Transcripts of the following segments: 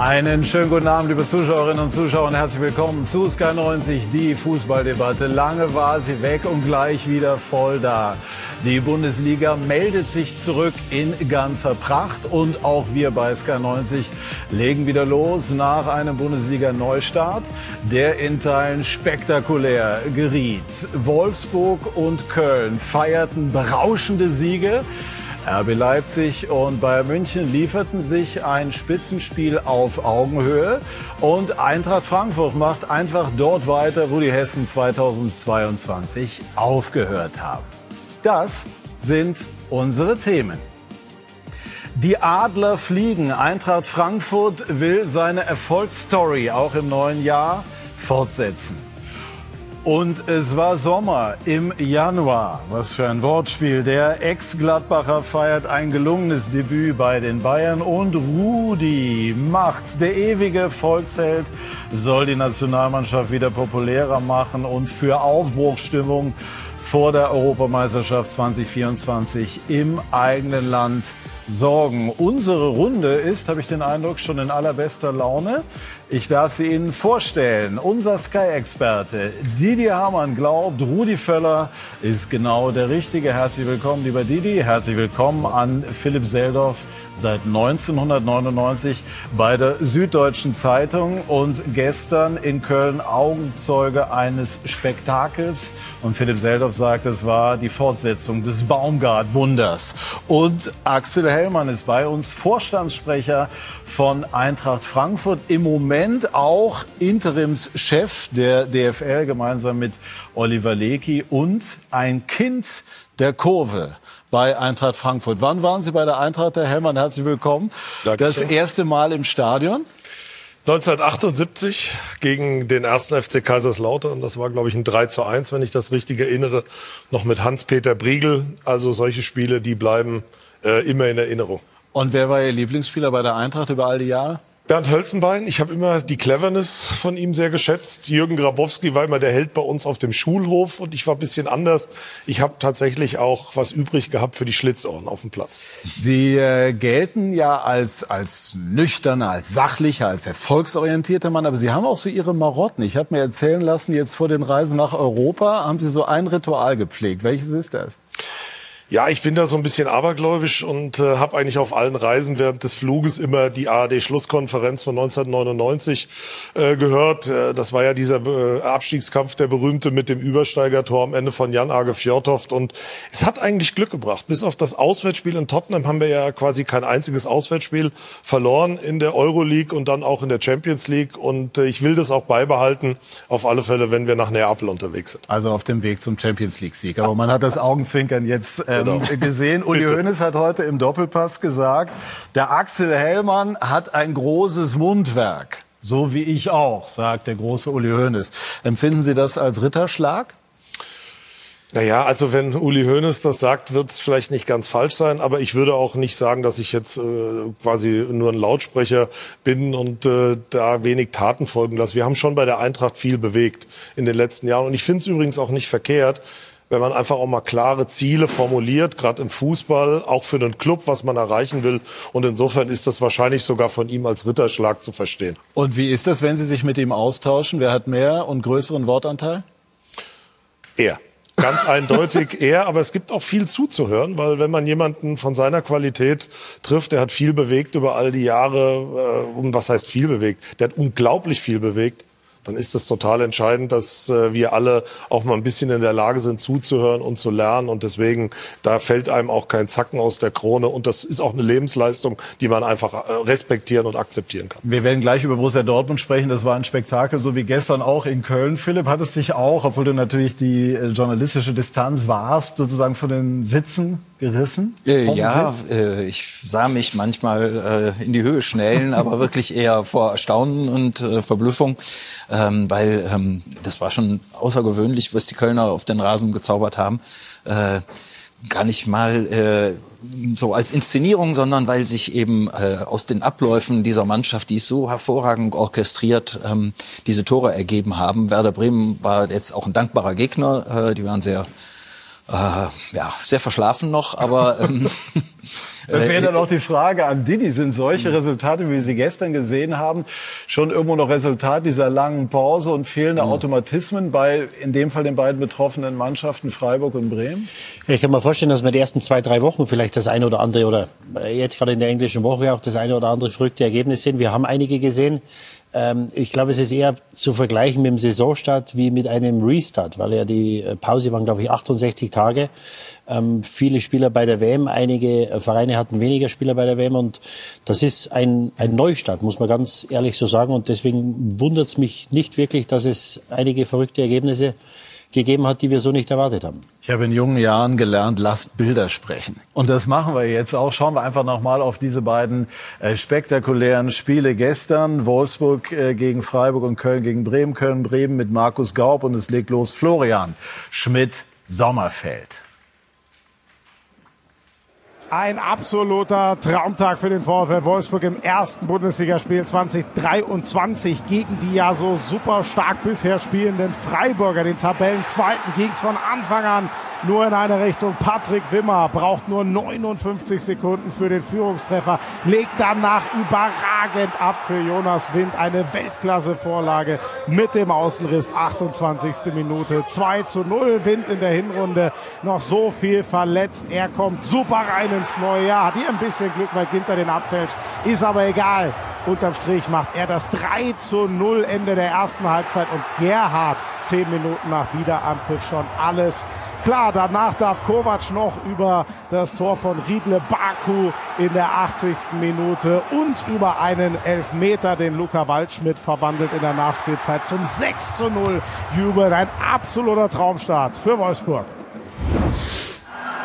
Einen schönen guten Abend, liebe Zuschauerinnen und Zuschauer, und herzlich willkommen zu Sky 90, die Fußballdebatte. Lange war sie weg und gleich wieder voll da. Die Bundesliga meldet sich zurück in ganzer Pracht und auch wir bei Sky 90 legen wieder los nach einem Bundesliga-Neustart, der in Teilen spektakulär geriet. Wolfsburg und Köln feierten berauschende Siege. RB Leipzig und Bayern München lieferten sich ein Spitzenspiel auf Augenhöhe und Eintracht Frankfurt macht einfach dort weiter, wo die Hessen 2022 aufgehört haben. Das sind unsere Themen. Die Adler fliegen. Eintracht Frankfurt will seine Erfolgsstory auch im neuen Jahr fortsetzen. Und es war Sommer im Januar. Was für ein Wortspiel. Der Ex-Gladbacher feiert ein gelungenes Debüt bei den Bayern. Und Rudi macht's. Der ewige Volksheld soll die Nationalmannschaft wieder populärer machen und für Aufbruchsstimmung vor der Europameisterschaft 2024 im eigenen Land sorgen. Unsere Runde ist, habe ich den Eindruck, schon in allerbester Laune. Ich darf sie Ihnen vorstellen. Unser Sky-Experte Didi Hamann glaubt, Rudi Völler ist genau der Richtige. Herzlich willkommen, lieber Didi. Herzlich willkommen an Philipp Seldorf seit 1999 bei der Süddeutschen Zeitung und gestern in Köln Augenzeuge eines Spektakels und Philipp Seldorf sagt, es war die Fortsetzung des Baumgart-Wunders. Und Axel Hellmann ist bei uns, Vorstandssprecher von Eintracht Frankfurt. Im Moment auch Interimschef der DFL gemeinsam mit Oliver Lecky und ein Kind der Kurve bei Eintracht Frankfurt. Wann waren Sie bei der Eintracht, Herr Hellmann? Herzlich willkommen. Dankeschön. Das erste Mal im Stadion. 1978 gegen den ersten FC Kaiserslautern. Das war, glaube ich, ein 3 zu 1, wenn ich das richtig erinnere. Noch mit Hans-Peter Briegel. Also solche Spiele, die bleiben äh, immer in Erinnerung. Und wer war Ihr Lieblingsspieler bei der Eintracht über all die Jahre? Bernd Hölzenbein, ich habe immer die Cleverness von ihm sehr geschätzt. Jürgen Grabowski war immer der Held bei uns auf dem Schulhof und ich war ein bisschen anders. Ich habe tatsächlich auch was übrig gehabt für die Schlitzohren auf dem Platz. Sie äh, gelten ja als, als nüchterner, als sachlicher, als erfolgsorientierter Mann, aber Sie haben auch so Ihre Marotten. Ich habe mir erzählen lassen, jetzt vor den Reisen nach Europa haben Sie so ein Ritual gepflegt. Welches ist das? Ja, ich bin da so ein bisschen abergläubisch und äh, habe eigentlich auf allen Reisen während des Fluges immer die ARD-Schlusskonferenz von 1999 äh, gehört. Äh, das war ja dieser äh, Abstiegskampf, der berühmte mit dem Übersteigertor am Ende von Jan Age Fjordhoft. Und es hat eigentlich Glück gebracht. Bis auf das Auswärtsspiel in Tottenham haben wir ja quasi kein einziges Auswärtsspiel verloren in der Euroleague und dann auch in der Champions League. Und äh, ich will das auch beibehalten, auf alle Fälle, wenn wir nach Neapel unterwegs sind. Also auf dem Weg zum Champions League-Sieg. Aber man hat das Augenzwinkern jetzt äh, ähm, genau. gesehen. Uli Hoeneß hat heute im Doppelpass gesagt, der Axel Hellmann hat ein großes Mundwerk. So wie ich auch, sagt der große Uli Hoeneß. Empfinden Sie das als Ritterschlag? Naja, also wenn Uli Hoeneß das sagt, wird es vielleicht nicht ganz falsch sein, aber ich würde auch nicht sagen, dass ich jetzt äh, quasi nur ein Lautsprecher bin und äh, da wenig Taten folgen lasse. Wir haben schon bei der Eintracht viel bewegt in den letzten Jahren und ich finde es übrigens auch nicht verkehrt, wenn man einfach auch mal klare Ziele formuliert, gerade im Fußball, auch für den Club, was man erreichen will. Und insofern ist das wahrscheinlich sogar von ihm als Ritterschlag zu verstehen. Und wie ist das, wenn Sie sich mit ihm austauschen? Wer hat mehr und größeren Wortanteil? Er. Ganz eindeutig er, aber es gibt auch viel zuzuhören, weil wenn man jemanden von seiner Qualität trifft, der hat viel bewegt über all die Jahre, äh, und was heißt viel bewegt? Der hat unglaublich viel bewegt dann ist es total entscheidend, dass äh, wir alle auch mal ein bisschen in der Lage sind, zuzuhören und zu lernen. Und deswegen, da fällt einem auch kein Zacken aus der Krone. Und das ist auch eine Lebensleistung, die man einfach äh, respektieren und akzeptieren kann. Wir werden gleich über Borussia Dortmund sprechen. Das war ein Spektakel, so wie gestern auch in Köln. Philipp, hat es dich auch, obwohl du natürlich die äh, journalistische Distanz warst, sozusagen von den Sitzen gerissen? Äh, ja, äh, ich sah mich manchmal äh, in die Höhe schnellen, aber wirklich eher vor Erstaunen und äh, Verblüffung, ähm, weil ähm, das war schon außergewöhnlich, was die Kölner auf den Rasen gezaubert haben. Äh, gar nicht mal äh, so als Inszenierung, sondern weil sich eben aus den Abläufen dieser Mannschaft, die ist so hervorragend orchestriert, ähm, diese Tore ergeben haben. Werder Bremen war jetzt auch ein dankbarer Gegner. Die waren sehr äh, ja, sehr verschlafen noch, aber ähm, Das wäre dann auch die Frage an Didi. Sind solche Resultate, wie wir sie gestern gesehen haben, schon irgendwo noch Resultat dieser langen Pause und fehlender Automatismen bei, in dem Fall den beiden betroffenen Mannschaften Freiburg und Bremen? Ja, ich kann mir vorstellen, dass wir die ersten zwei, drei Wochen vielleicht das eine oder andere oder jetzt gerade in der englischen Woche auch das eine oder andere verrückte Ergebnis sehen. Wir haben einige gesehen. Ähm, ich glaube, es ist eher zu vergleichen mit dem Saisonstart wie mit einem Restart, weil ja die äh, Pause waren, glaube ich, 68 Tage. Ähm, viele Spieler bei der WM, einige äh, Vereine hatten weniger Spieler bei der WM und das ist ein, ein Neustart, muss man ganz ehrlich so sagen. Und deswegen wundert es mich nicht wirklich, dass es einige verrückte Ergebnisse gegeben hat, die wir so nicht erwartet haben. Ich habe in jungen Jahren gelernt, lasst Bilder sprechen. Und das machen wir jetzt auch. Schauen wir einfach nochmal auf diese beiden äh, spektakulären Spiele gestern. Wolfsburg äh, gegen Freiburg und Köln gegen Bremen. Köln, Bremen mit Markus Gaub und es legt los Florian Schmidt-Sommerfeld. Ein absoluter Traumtag für den VfL Wolfsburg im ersten Bundesligaspiel 2023 gegen die ja so super stark bisher spielenden Freiburger, den Tabellenzweiten, ging es von Anfang an nur in eine Richtung. Patrick Wimmer braucht nur 59 Sekunden für den Führungstreffer, legt danach überragend ab für Jonas Wind. Eine Weltklasse-Vorlage mit dem Außenriss, 28. Minute. 2 zu 0, Wind in der Hinrunde, noch so viel verletzt. Er kommt super rein ins neue Jahr. Hat hier ein bisschen Glück, weil Ginter den abfälscht. Ist aber egal. Unterm Strich macht er das 3 zu 0 Ende der ersten Halbzeit und Gerhard zehn Minuten nach Wiederanpfiff schon alles klar. Danach darf Kovac noch über das Tor von Riedle Baku in der 80. Minute und über einen Elfmeter, den Luca Waldschmidt verwandelt in der Nachspielzeit zum 6 zu 0 jubeln. Ein absoluter Traumstart für Wolfsburg.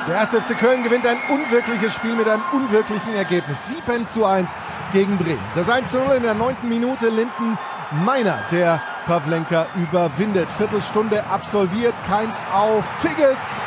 Der erste FC Köln gewinnt ein unwirkliches Spiel mit einem unwirklichen Ergebnis. 7 zu 1 gegen Bremen. Das 1 zu 0 in der neunten Minute. Linden Meiner, der Pavlenka überwindet. Viertelstunde absolviert. Keins auf Tigges.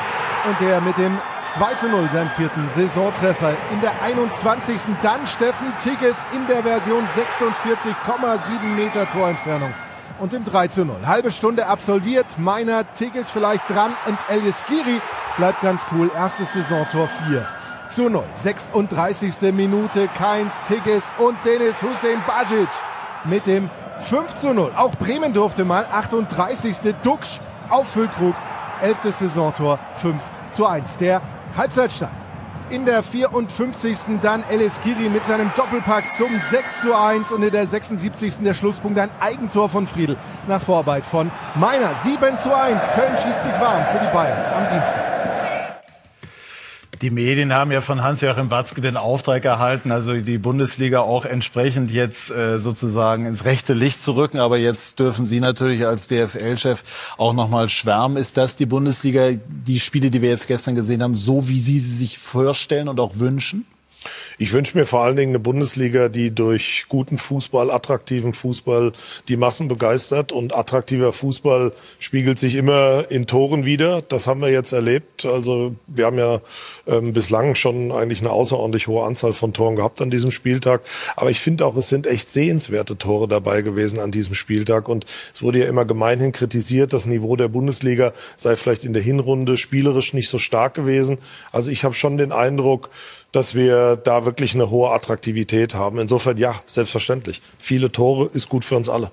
Und der mit dem 2 zu 0 seinen vierten Saisontreffer. In der 21. dann Steffen Tigges in der Version 46,7 Meter Torentfernung und im 3 zu 0. Halbe Stunde absolviert, Meiner, Tigges vielleicht dran und Elias Giri bleibt ganz cool. Erstes Saisontor 4 zu 0. 36. Minute, Keins, Tigges und Dennis Hussein Bajic mit dem 5 zu 0. Auch Bremen durfte mal. 38. Duxch auf Füllkrug. 11. Saisontor 5 zu 1. Der Halbzeitstand in der 54. dann Elis Kiri mit seinem Doppelpack zum 6 zu 1 und in der 76. der Schlusspunkt ein Eigentor von Friedel nach Vorarbeit von Meiner. 7 zu 1. Köln schießt sich warm für die Bayern am Dienstag. Die Medien haben ja von Hans-Joachim Watzke den Auftrag erhalten, also die Bundesliga auch entsprechend jetzt äh, sozusagen ins rechte Licht zu rücken. Aber jetzt dürfen Sie natürlich als DFL-Chef auch nochmal schwärmen. Ist das die Bundesliga, die Spiele, die wir jetzt gestern gesehen haben, so wie Sie sie sich vorstellen und auch wünschen? Ich wünsche mir vor allen Dingen eine Bundesliga, die durch guten Fußball, attraktiven Fußball die Massen begeistert. Und attraktiver Fußball spiegelt sich immer in Toren wieder. Das haben wir jetzt erlebt. Also wir haben ja ähm, bislang schon eigentlich eine außerordentlich hohe Anzahl von Toren gehabt an diesem Spieltag. Aber ich finde auch, es sind echt sehenswerte Tore dabei gewesen an diesem Spieltag. Und es wurde ja immer gemeinhin kritisiert, das Niveau der Bundesliga sei vielleicht in der Hinrunde spielerisch nicht so stark gewesen. Also ich habe schon den Eindruck, dass wir da wirklich eine hohe Attraktivität haben. Insofern ja, selbstverständlich. Viele Tore ist gut für uns alle.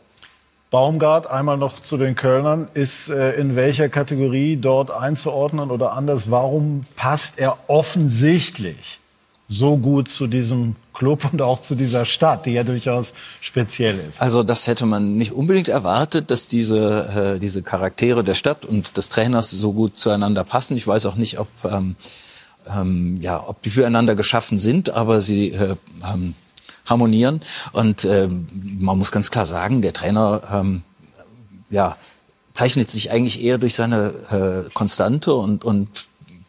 Baumgart, einmal noch zu den Kölnern, ist äh, in welcher Kategorie dort einzuordnen oder anders? Warum passt er offensichtlich so gut zu diesem Club und auch zu dieser Stadt, die ja durchaus speziell ist? Also das hätte man nicht unbedingt erwartet, dass diese, äh, diese Charaktere der Stadt und des Trainers so gut zueinander passen. Ich weiß auch nicht, ob ähm, ähm, ja, ob die füreinander geschaffen sind, aber sie äh, ähm, harmonieren. Und ähm, man muss ganz klar sagen, der Trainer ähm, ja, zeichnet sich eigentlich eher durch seine äh, konstante und, und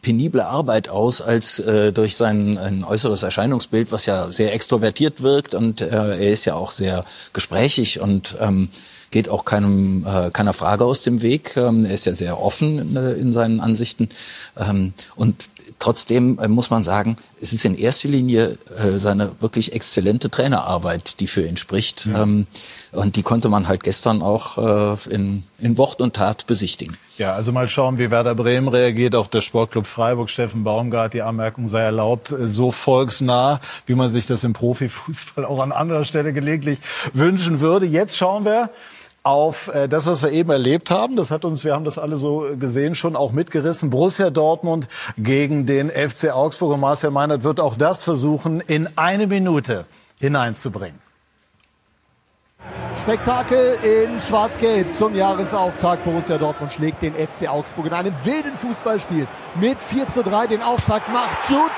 penible Arbeit aus als äh, durch sein ein äußeres Erscheinungsbild, was ja sehr extrovertiert wirkt und äh, er ist ja auch sehr gesprächig und ähm, geht auch keinem äh, keiner Frage aus dem Weg. Ähm, er ist ja sehr offen in, äh, in seinen Ansichten ähm, und trotzdem äh, muss man sagen, es ist in erster Linie äh, seine wirklich exzellente Trainerarbeit, die für ihn spricht. Ja. Ähm, und die konnte man halt gestern auch äh, in in Wort und Tat besichtigen. Ja, also mal schauen, wie Werder Bremen reagiert. Auch der Sportclub Freiburg, Steffen Baumgart, die Anmerkung sei erlaubt, so volksnah, wie man sich das im Profifußball auch an anderer Stelle gelegentlich wünschen würde. Jetzt schauen wir auf äh, das, was wir eben erlebt haben. Das hat uns, wir haben das alle so gesehen, schon auch mitgerissen. Borussia Dortmund gegen den FC Augsburg. Und Marcel Meinert wird auch das versuchen, in eine Minute hineinzubringen. Spektakel in Schwarz-Gelb zum Jahresauftakt. Borussia Dortmund schlägt den FC Augsburg in einem wilden Fußballspiel mit 4 zu 3. Den Auftakt macht Jude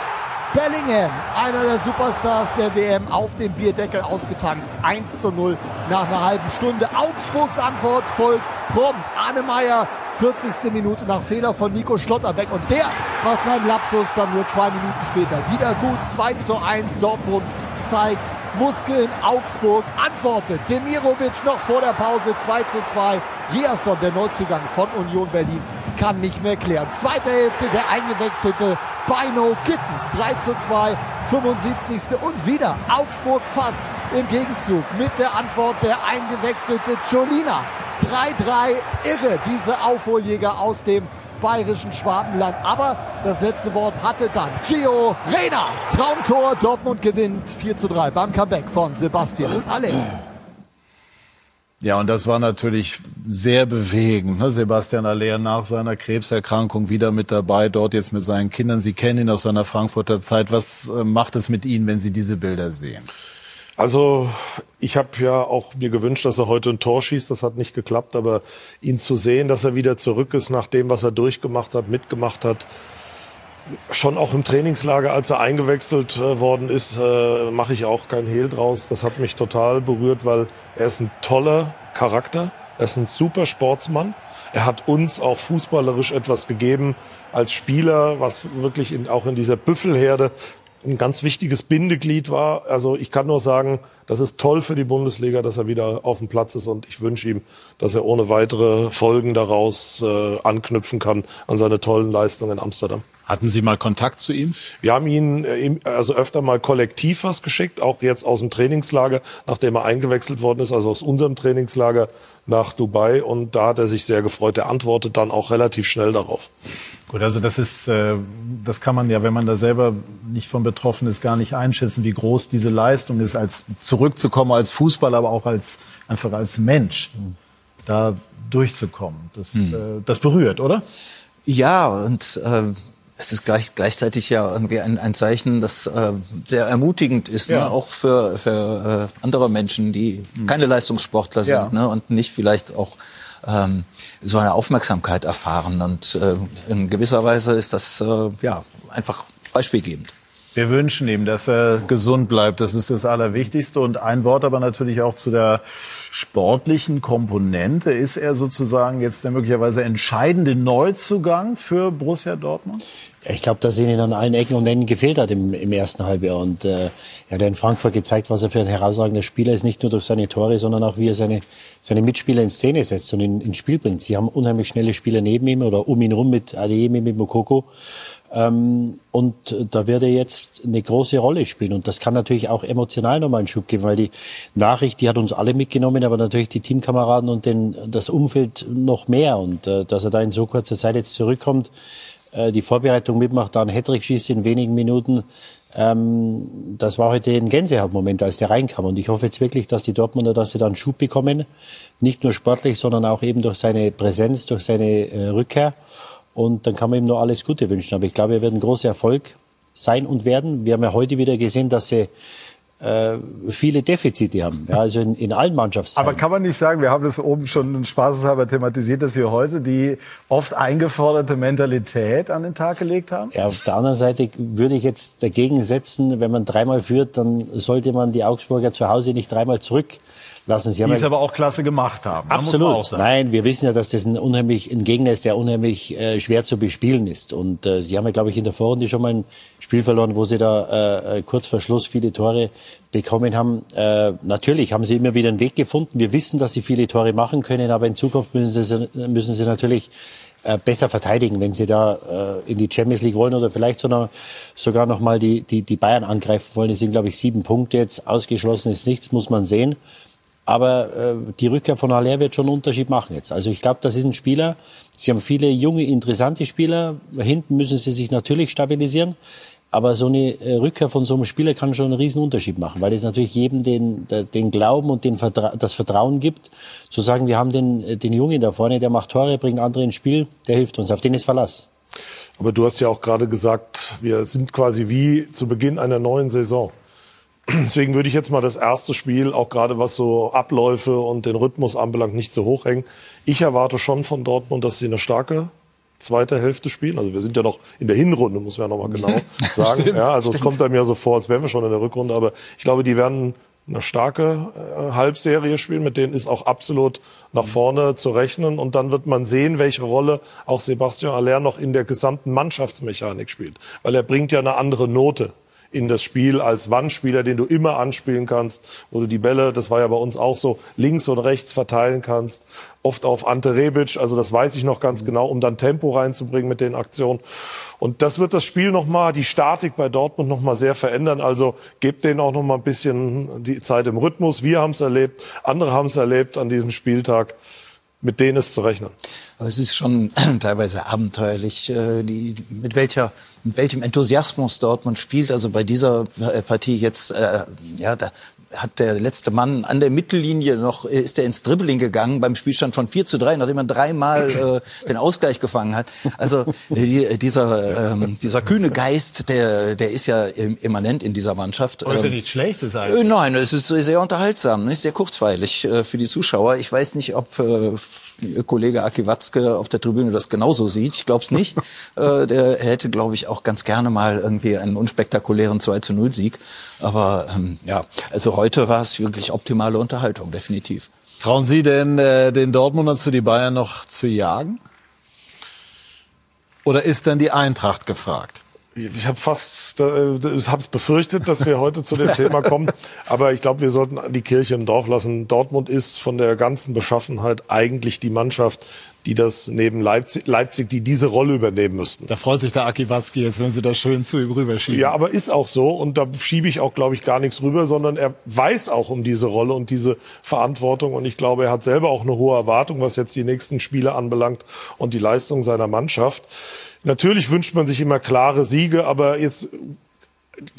Bellingham, einer der Superstars der WM, auf dem Bierdeckel ausgetanzt. 1 zu 0 nach einer halben Stunde. Augsburgs Antwort folgt prompt. Arne Meyer, 40. Minute nach Fehler von Nico Schlotterbeck. Und der macht seinen Lapsus dann nur zwei Minuten später. Wieder gut, 2 zu 1. Dortmund zeigt Muskeln. Augsburg antwortet. Demirovic noch vor der Pause 2 zu 2. Riasson, der Neuzugang von Union Berlin, kann nicht mehr klären. Zweite Hälfte, der eingewechselte Bino Gittens 3 zu 2, 75. Und wieder Augsburg fast im Gegenzug mit der Antwort der eingewechselte Cholina. 3-3, irre, diese Aufholjäger aus dem bayerischen Schwabenland. Aber das letzte Wort hatte dann Gio Reyna. Traumtor, Dortmund gewinnt 4 zu 3 beim Comeback von Sebastian Alle. Ja, und das war natürlich sehr bewegend. Ne? Sebastian Aller nach seiner Krebserkrankung wieder mit dabei, dort jetzt mit seinen Kindern. Sie kennen ihn aus seiner Frankfurter Zeit. Was äh, macht es mit Ihnen, wenn Sie diese Bilder sehen? Also ich habe ja auch mir gewünscht, dass er heute ein Tor schießt. Das hat nicht geklappt, aber ihn zu sehen, dass er wieder zurück ist nach dem, was er durchgemacht hat, mitgemacht hat, schon auch im Trainingslager, als er eingewechselt äh, worden ist, äh, mache ich auch kein Hehl draus. Das hat mich total berührt, weil er ist ein toller Charakter, er ist ein super Sportsmann. Er hat uns auch fußballerisch etwas gegeben als Spieler, was wirklich in, auch in dieser Büffelherde ein ganz wichtiges Bindeglied war. Also ich kann nur sagen, das ist toll für die Bundesliga, dass er wieder auf dem Platz ist und ich wünsche ihm, dass er ohne weitere Folgen daraus äh, anknüpfen kann an seine tollen Leistungen in Amsterdam. Hatten Sie mal Kontakt zu ihm? Wir haben ihn äh, also öfter mal kollektiv was geschickt, auch jetzt aus dem Trainingslager, nachdem er eingewechselt worden ist, also aus unserem Trainingslager nach Dubai. Und da hat er sich sehr gefreut. Er antwortet dann auch relativ schnell darauf. Gut, also das ist, äh, das kann man ja, wenn man da selber nicht von betroffen ist, gar nicht einschätzen, wie groß diese Leistung ist, als zurückzukommen als Fußballer, aber auch als einfach als Mensch, da durchzukommen. Das, hm. äh, das berührt, oder? Ja, und äh, es ist gleich, gleichzeitig ja irgendwie ein, ein Zeichen, das äh, sehr ermutigend ist, ne? ja. ne? auch für, für äh, andere Menschen, die mhm. keine Leistungssportler sind ja. ne? und nicht vielleicht auch ähm, so eine Aufmerksamkeit erfahren. Und äh, in gewisser Weise ist das äh, ja einfach beispielgebend. Wir wünschen ihm, dass er gesund bleibt. Das ist das Allerwichtigste. Und ein Wort aber natürlich auch zu der sportlichen Komponente. Ist er sozusagen jetzt der möglicherweise entscheidende Neuzugang für Borussia Dortmund? Ich glaube, dass ihnen an allen Ecken und Enden gefehlt hat im, im ersten Halbjahr. Und äh, er hat in Frankfurt gezeigt, was er für ein herausragender Spieler ist, nicht nur durch seine Tore, sondern auch wie er seine, seine Mitspieler in Szene setzt und in, ins Spiel bringt. Sie haben unheimlich schnelle Spieler neben ihm oder um ihn rum mit Adeyemi, mit Mokoko. Ähm, und da wird er jetzt eine große Rolle spielen. Und das kann natürlich auch emotional nochmal einen Schub geben, weil die Nachricht, die hat uns alle mitgenommen, aber natürlich die Teamkameraden und den, das Umfeld noch mehr. Und äh, dass er da in so kurzer Zeit jetzt zurückkommt, äh, die Vorbereitung mitmacht, da einen Hattrick schießt in wenigen Minuten, ähm, das war heute ein Gänsehautmoment, als der reinkam. Und ich hoffe jetzt wirklich, dass die Dortmunder, dass sie da einen Schub bekommen. Nicht nur sportlich, sondern auch eben durch seine Präsenz, durch seine äh, Rückkehr. Und dann kann man ihm nur alles Gute wünschen. Aber ich glaube, er wird ein großer Erfolg sein und werden. Wir haben ja heute wieder gesehen, dass sie äh, viele Defizite haben. Ja, also in, in allen Mannschaftsteilen. Aber kann man nicht sagen, wir haben das oben schon spaßeshalber thematisiert, dass wir heute die oft eingeforderte Mentalität an den Tag gelegt haben? Ja, auf der anderen Seite würde ich jetzt dagegen setzen, wenn man dreimal führt, dann sollte man die Augsburger zu Hause nicht dreimal zurück lassen. Sie die es aber auch klasse gemacht haben. Absolut. Nein, wir wissen ja, dass das ein unheimlich ein Gegner ist, der unheimlich äh, schwer zu bespielen ist. Und äh, Sie haben ja, glaube ich, in der Vorrunde schon mal ein Spiel verloren, wo Sie da äh, kurz vor Schluss viele Tore bekommen haben. Äh, natürlich haben Sie immer wieder einen Weg gefunden. Wir wissen, dass Sie viele Tore machen können, aber in Zukunft müssen Sie, müssen Sie natürlich äh, besser verteidigen, wenn sie da äh, in die Champions League wollen oder vielleicht sogar, sogar noch mal die, die, die Bayern angreifen wollen. Es sind, glaube ich, sieben Punkte jetzt. Ausgeschlossen ist nichts, muss man sehen. Aber äh, die Rückkehr von Haller wird schon einen Unterschied machen jetzt. Also ich glaube, das ist ein Spieler. Sie haben viele junge, interessante Spieler. Hinten müssen sie sich natürlich stabilisieren. Aber so eine äh, Rückkehr von so einem Spieler kann schon einen riesen Unterschied machen, weil es natürlich jedem den, den Glauben und den Vertra das Vertrauen gibt, zu sagen, wir haben den, äh, den Jungen da vorne, der macht Tore, bringt andere ins Spiel, der hilft uns, auf den ist Verlass. Aber du hast ja auch gerade gesagt, wir sind quasi wie zu Beginn einer neuen Saison. Deswegen würde ich jetzt mal das erste Spiel, auch gerade was so Abläufe und den Rhythmus anbelangt, nicht so hoch hängen. Ich erwarte schon von Dortmund, dass sie eine starke zweite Hälfte spielen. Also wir sind ja noch in der Hinrunde, muss man ja nochmal genau sagen. Stimmt, ja, also stimmt. es kommt einem ja so vor, als wären wir schon in der Rückrunde. Aber ich glaube, die werden eine starke äh, Halbserie spielen, mit denen ist auch absolut nach vorne zu rechnen. Und dann wird man sehen, welche Rolle auch Sebastian Aller noch in der gesamten Mannschaftsmechanik spielt. Weil er bringt ja eine andere Note in das Spiel als Wandspieler, den du immer anspielen kannst, wo du die Bälle, das war ja bei uns auch so, links und rechts verteilen kannst, oft auf Ante Rebic, also das weiß ich noch ganz genau, um dann Tempo reinzubringen mit den Aktionen. Und das wird das Spiel nochmal, die Statik bei Dortmund nochmal sehr verändern. Also gebt denen auch nochmal ein bisschen die Zeit im Rhythmus. Wir haben es erlebt, andere haben es erlebt an diesem Spieltag mit denen ist zu rechnen. Aber es ist schon teilweise abenteuerlich, äh, die, mit welcher, welchem Enthusiasmus Dortmund spielt. Also bei dieser äh, Partie jetzt, äh, ja, da hat der letzte Mann an der Mittellinie noch, äh, ist er ins Dribbling gegangen beim Spielstand von 4 zu 3, nachdem er dreimal äh, den Ausgleich gefangen hat. Also die, dieser, ähm, dieser kühne Geist, der, der ist ja immanent in dieser Mannschaft. Aber ist ja ähm, nichts Schlechtes eigentlich. Äh, nein, es ist sehr unterhaltsam, nicht sehr kurzweilig äh, für die Zuschauer. Ich weiß nicht, ob äh, Kollege Aki Watzke auf der Tribüne das genauso sieht. Ich glaube es nicht. äh, der hätte, glaube ich, auch ganz gerne mal irgendwie einen unspektakulären 2 zu 0 Sieg. Aber ähm, ja, also heute war es wirklich optimale Unterhaltung, definitiv. Trauen Sie denn äh, den Dortmundern zu die Bayern noch zu jagen? Oder ist dann die Eintracht gefragt? Ich habe fast, äh, ich habe es befürchtet, dass wir heute zu dem Thema kommen. Aber ich glaube, wir sollten die Kirche im Dorf lassen. Dortmund ist von der ganzen Beschaffenheit eigentlich die Mannschaft, die das neben Leipzig, Leipzig, die diese Rolle übernehmen müssten. Da freut sich der Aki Watzki jetzt, wenn Sie das schön zu ihm rüberschieben. Ja, aber ist auch so. Und da schiebe ich auch, glaube ich, gar nichts rüber, sondern er weiß auch um diese Rolle und diese Verantwortung. Und ich glaube, er hat selber auch eine hohe Erwartung, was jetzt die nächsten Spiele anbelangt und die Leistung seiner Mannschaft. Natürlich wünscht man sich immer klare Siege, aber jetzt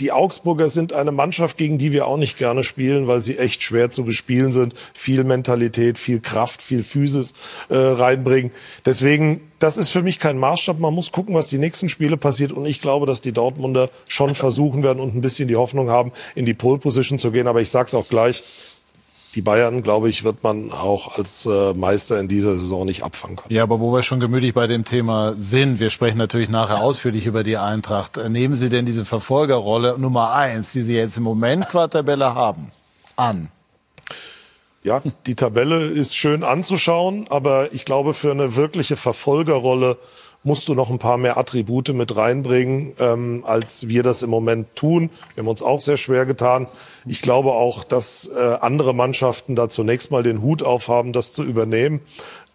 die Augsburger sind eine Mannschaft, gegen die wir auch nicht gerne spielen, weil sie echt schwer zu bespielen sind. Viel Mentalität, viel Kraft, viel Physis äh, reinbringen. Deswegen, das ist für mich kein Maßstab. Man muss gucken, was die nächsten Spiele passiert. Und ich glaube, dass die Dortmunder schon versuchen werden und ein bisschen die Hoffnung haben, in die Pole Position zu gehen. Aber ich sage es auch gleich, die Bayern, glaube ich, wird man auch als äh, Meister in dieser Saison nicht abfangen können. Ja, aber wo wir schon gemütlich bei dem Thema sind, wir sprechen natürlich nachher ausführlich über die Eintracht. Äh, nehmen Sie denn diese Verfolgerrolle Nummer eins, die Sie jetzt im Moment qua Tabelle haben, an? Ja, die Tabelle ist schön anzuschauen, aber ich glaube, für eine wirkliche Verfolgerrolle musst du noch ein paar mehr Attribute mit reinbringen, ähm, als wir das im Moment tun. Wir haben uns auch sehr schwer getan. Ich glaube auch, dass äh, andere Mannschaften da zunächst mal den Hut aufhaben, das zu übernehmen.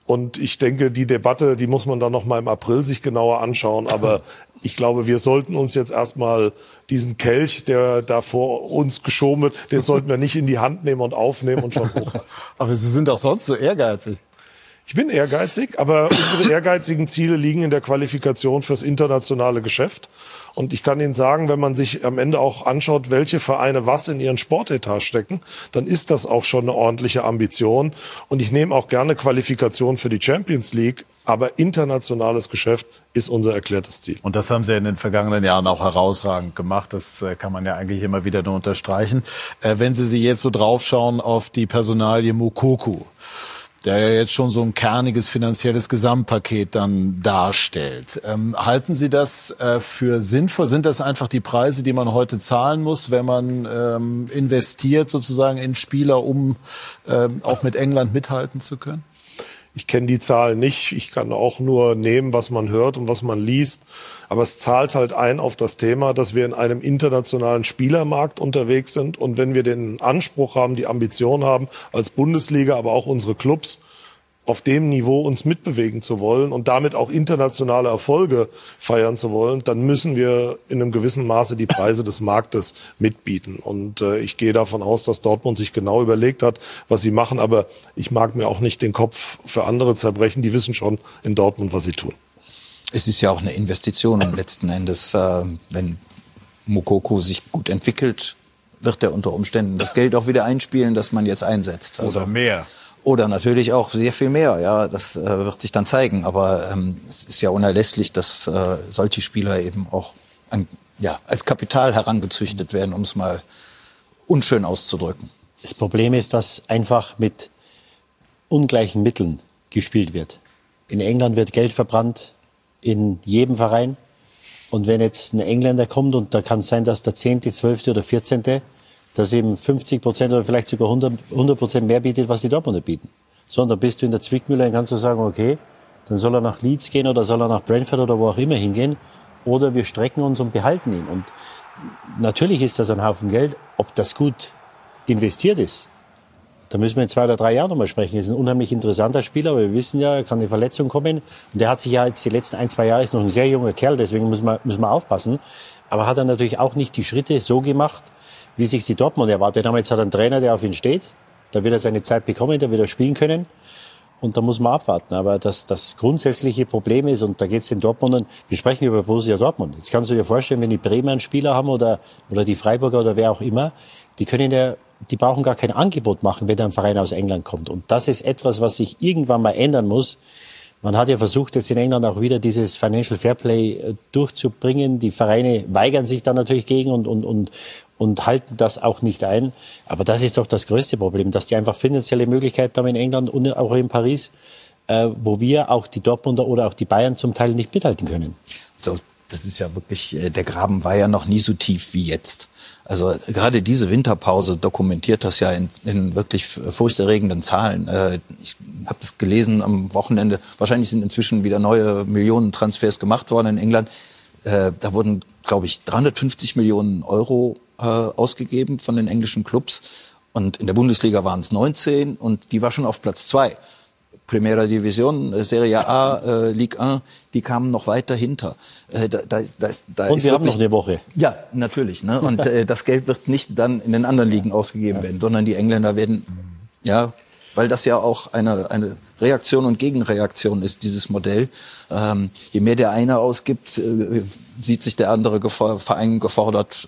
Und ich denke, die Debatte, die muss man dann noch mal im April sich genauer anschauen. Aber ich glaube, wir sollten uns jetzt erstmal diesen Kelch, der da vor uns geschoben wird, den sollten wir nicht in die Hand nehmen und aufnehmen und schon hochhalten. Aber Sie sind doch sonst so ehrgeizig. Ich bin ehrgeizig, aber unsere ehrgeizigen Ziele liegen in der Qualifikation fürs internationale Geschäft. Und ich kann Ihnen sagen, wenn man sich am Ende auch anschaut, welche Vereine was in ihren Sportetat stecken, dann ist das auch schon eine ordentliche Ambition. Und ich nehme auch gerne Qualifikation für die Champions League. Aber internationales Geschäft ist unser erklärtes Ziel. Und das haben Sie in den vergangenen Jahren auch herausragend gemacht. Das äh, kann man ja eigentlich immer wieder nur unterstreichen. Äh, wenn Sie sich jetzt so draufschauen auf die Personalie Mukoku, der ja jetzt schon so ein kerniges finanzielles Gesamtpaket dann darstellt. Ähm, halten Sie das äh, für sinnvoll? Sind das einfach die Preise, die man heute zahlen muss, wenn man ähm, investiert sozusagen in Spieler, um ähm, auch mit England mithalten zu können? Ich kenne die Zahlen nicht. Ich kann auch nur nehmen, was man hört und was man liest. Aber es zahlt halt ein auf das Thema, dass wir in einem internationalen Spielermarkt unterwegs sind. Und wenn wir den Anspruch haben, die Ambition haben, als Bundesliga, aber auch unsere Clubs, auf dem Niveau uns mitbewegen zu wollen und damit auch internationale Erfolge feiern zu wollen, dann müssen wir in einem gewissen Maße die Preise des Marktes mitbieten. Und äh, ich gehe davon aus, dass Dortmund sich genau überlegt hat, was sie machen. Aber ich mag mir auch nicht den Kopf für andere zerbrechen. Die wissen schon in Dortmund, was sie tun. Es ist ja auch eine Investition im letzten Endes. Äh, wenn Mokoko sich gut entwickelt, wird er unter Umständen das Geld auch wieder einspielen, das man jetzt einsetzt. Also, Oder mehr. Oder natürlich auch sehr viel mehr, ja, das äh, wird sich dann zeigen. Aber ähm, es ist ja unerlässlich, dass äh, solche Spieler eben auch an, ja, als Kapital herangezüchtet werden, um es mal unschön auszudrücken. Das Problem ist, dass einfach mit ungleichen Mitteln gespielt wird. In England wird Geld verbrannt, in jedem Verein. Und wenn jetzt ein Engländer kommt und da kann es sein, dass der zehnte, zwölfte oder vierzehnte das eben 50 Prozent oder vielleicht sogar 100 Prozent mehr bietet, was die Dortmunder bieten. Sondern bist du in der Zwickmühle, dann kannst du sagen, okay, dann soll er nach Leeds gehen oder soll er nach Brentford oder wo auch immer hingehen. Oder wir strecken uns und behalten ihn. Und natürlich ist das ein Haufen Geld. Ob das gut investiert ist, da müssen wir in zwei oder drei Jahren nochmal sprechen. Er ist ein unheimlich interessanter Spieler, aber wir wissen ja, er kann eine Verletzung kommen. Und der hat sich ja jetzt die letzten ein, zwei Jahre, ist noch ein sehr junger Kerl, deswegen müssen wir, müssen wir aufpassen. Aber hat er natürlich auch nicht die Schritte so gemacht, wie sich die Dortmund erwartet haben. Jetzt hat er einen Trainer, der auf ihn steht. Da wird er seine Zeit bekommen, da wird er spielen können. Und da muss man abwarten. Aber das, das grundsätzliche Problem ist, und da geht es den Dortmundern, wir sprechen über Borussia Dortmund. Jetzt kannst du dir vorstellen, wenn die Bremer einen Spieler haben oder, oder die Freiburger oder wer auch immer, die können ja, die brauchen gar kein Angebot machen, wenn ein Verein aus England kommt. Und das ist etwas, was sich irgendwann mal ändern muss. Man hat ja versucht, jetzt in England auch wieder dieses Financial Fairplay äh, durchzubringen. Die Vereine weigern sich da natürlich gegen und, und, und, und halten das auch nicht ein. Aber das ist doch das größte Problem, dass die einfach finanzielle Möglichkeiten haben in England und auch in Paris, äh, wo wir auch die Dortmunder oder auch die Bayern zum Teil nicht mithalten können. So, das ist ja wirklich, äh, der Graben war ja noch nie so tief wie jetzt. Also gerade diese Winterpause dokumentiert das ja in, in wirklich furchterregenden Zahlen. Äh, ich habe das gelesen am Wochenende. Wahrscheinlich sind inzwischen wieder neue Millionentransfers gemacht worden in England. Äh, da wurden, glaube ich, 350 Millionen Euro äh, ausgegeben von den englischen Clubs. Und in der Bundesliga waren es 19 und die war schon auf Platz zwei. Primera Division, äh, Serie A, äh, Ligue 1, die kamen noch weiter hinter. Äh, da, da, da, und wir haben noch eine Woche. Ja, natürlich. Ne? Und äh, das Geld wird nicht dann in den anderen Ligen ausgegeben werden, sondern die Engländer werden, ja, weil das ja auch eine, eine Reaktion und Gegenreaktion ist, dieses Modell. Ähm, je mehr der eine ausgibt, äh, sieht sich der andere Verein gefordert,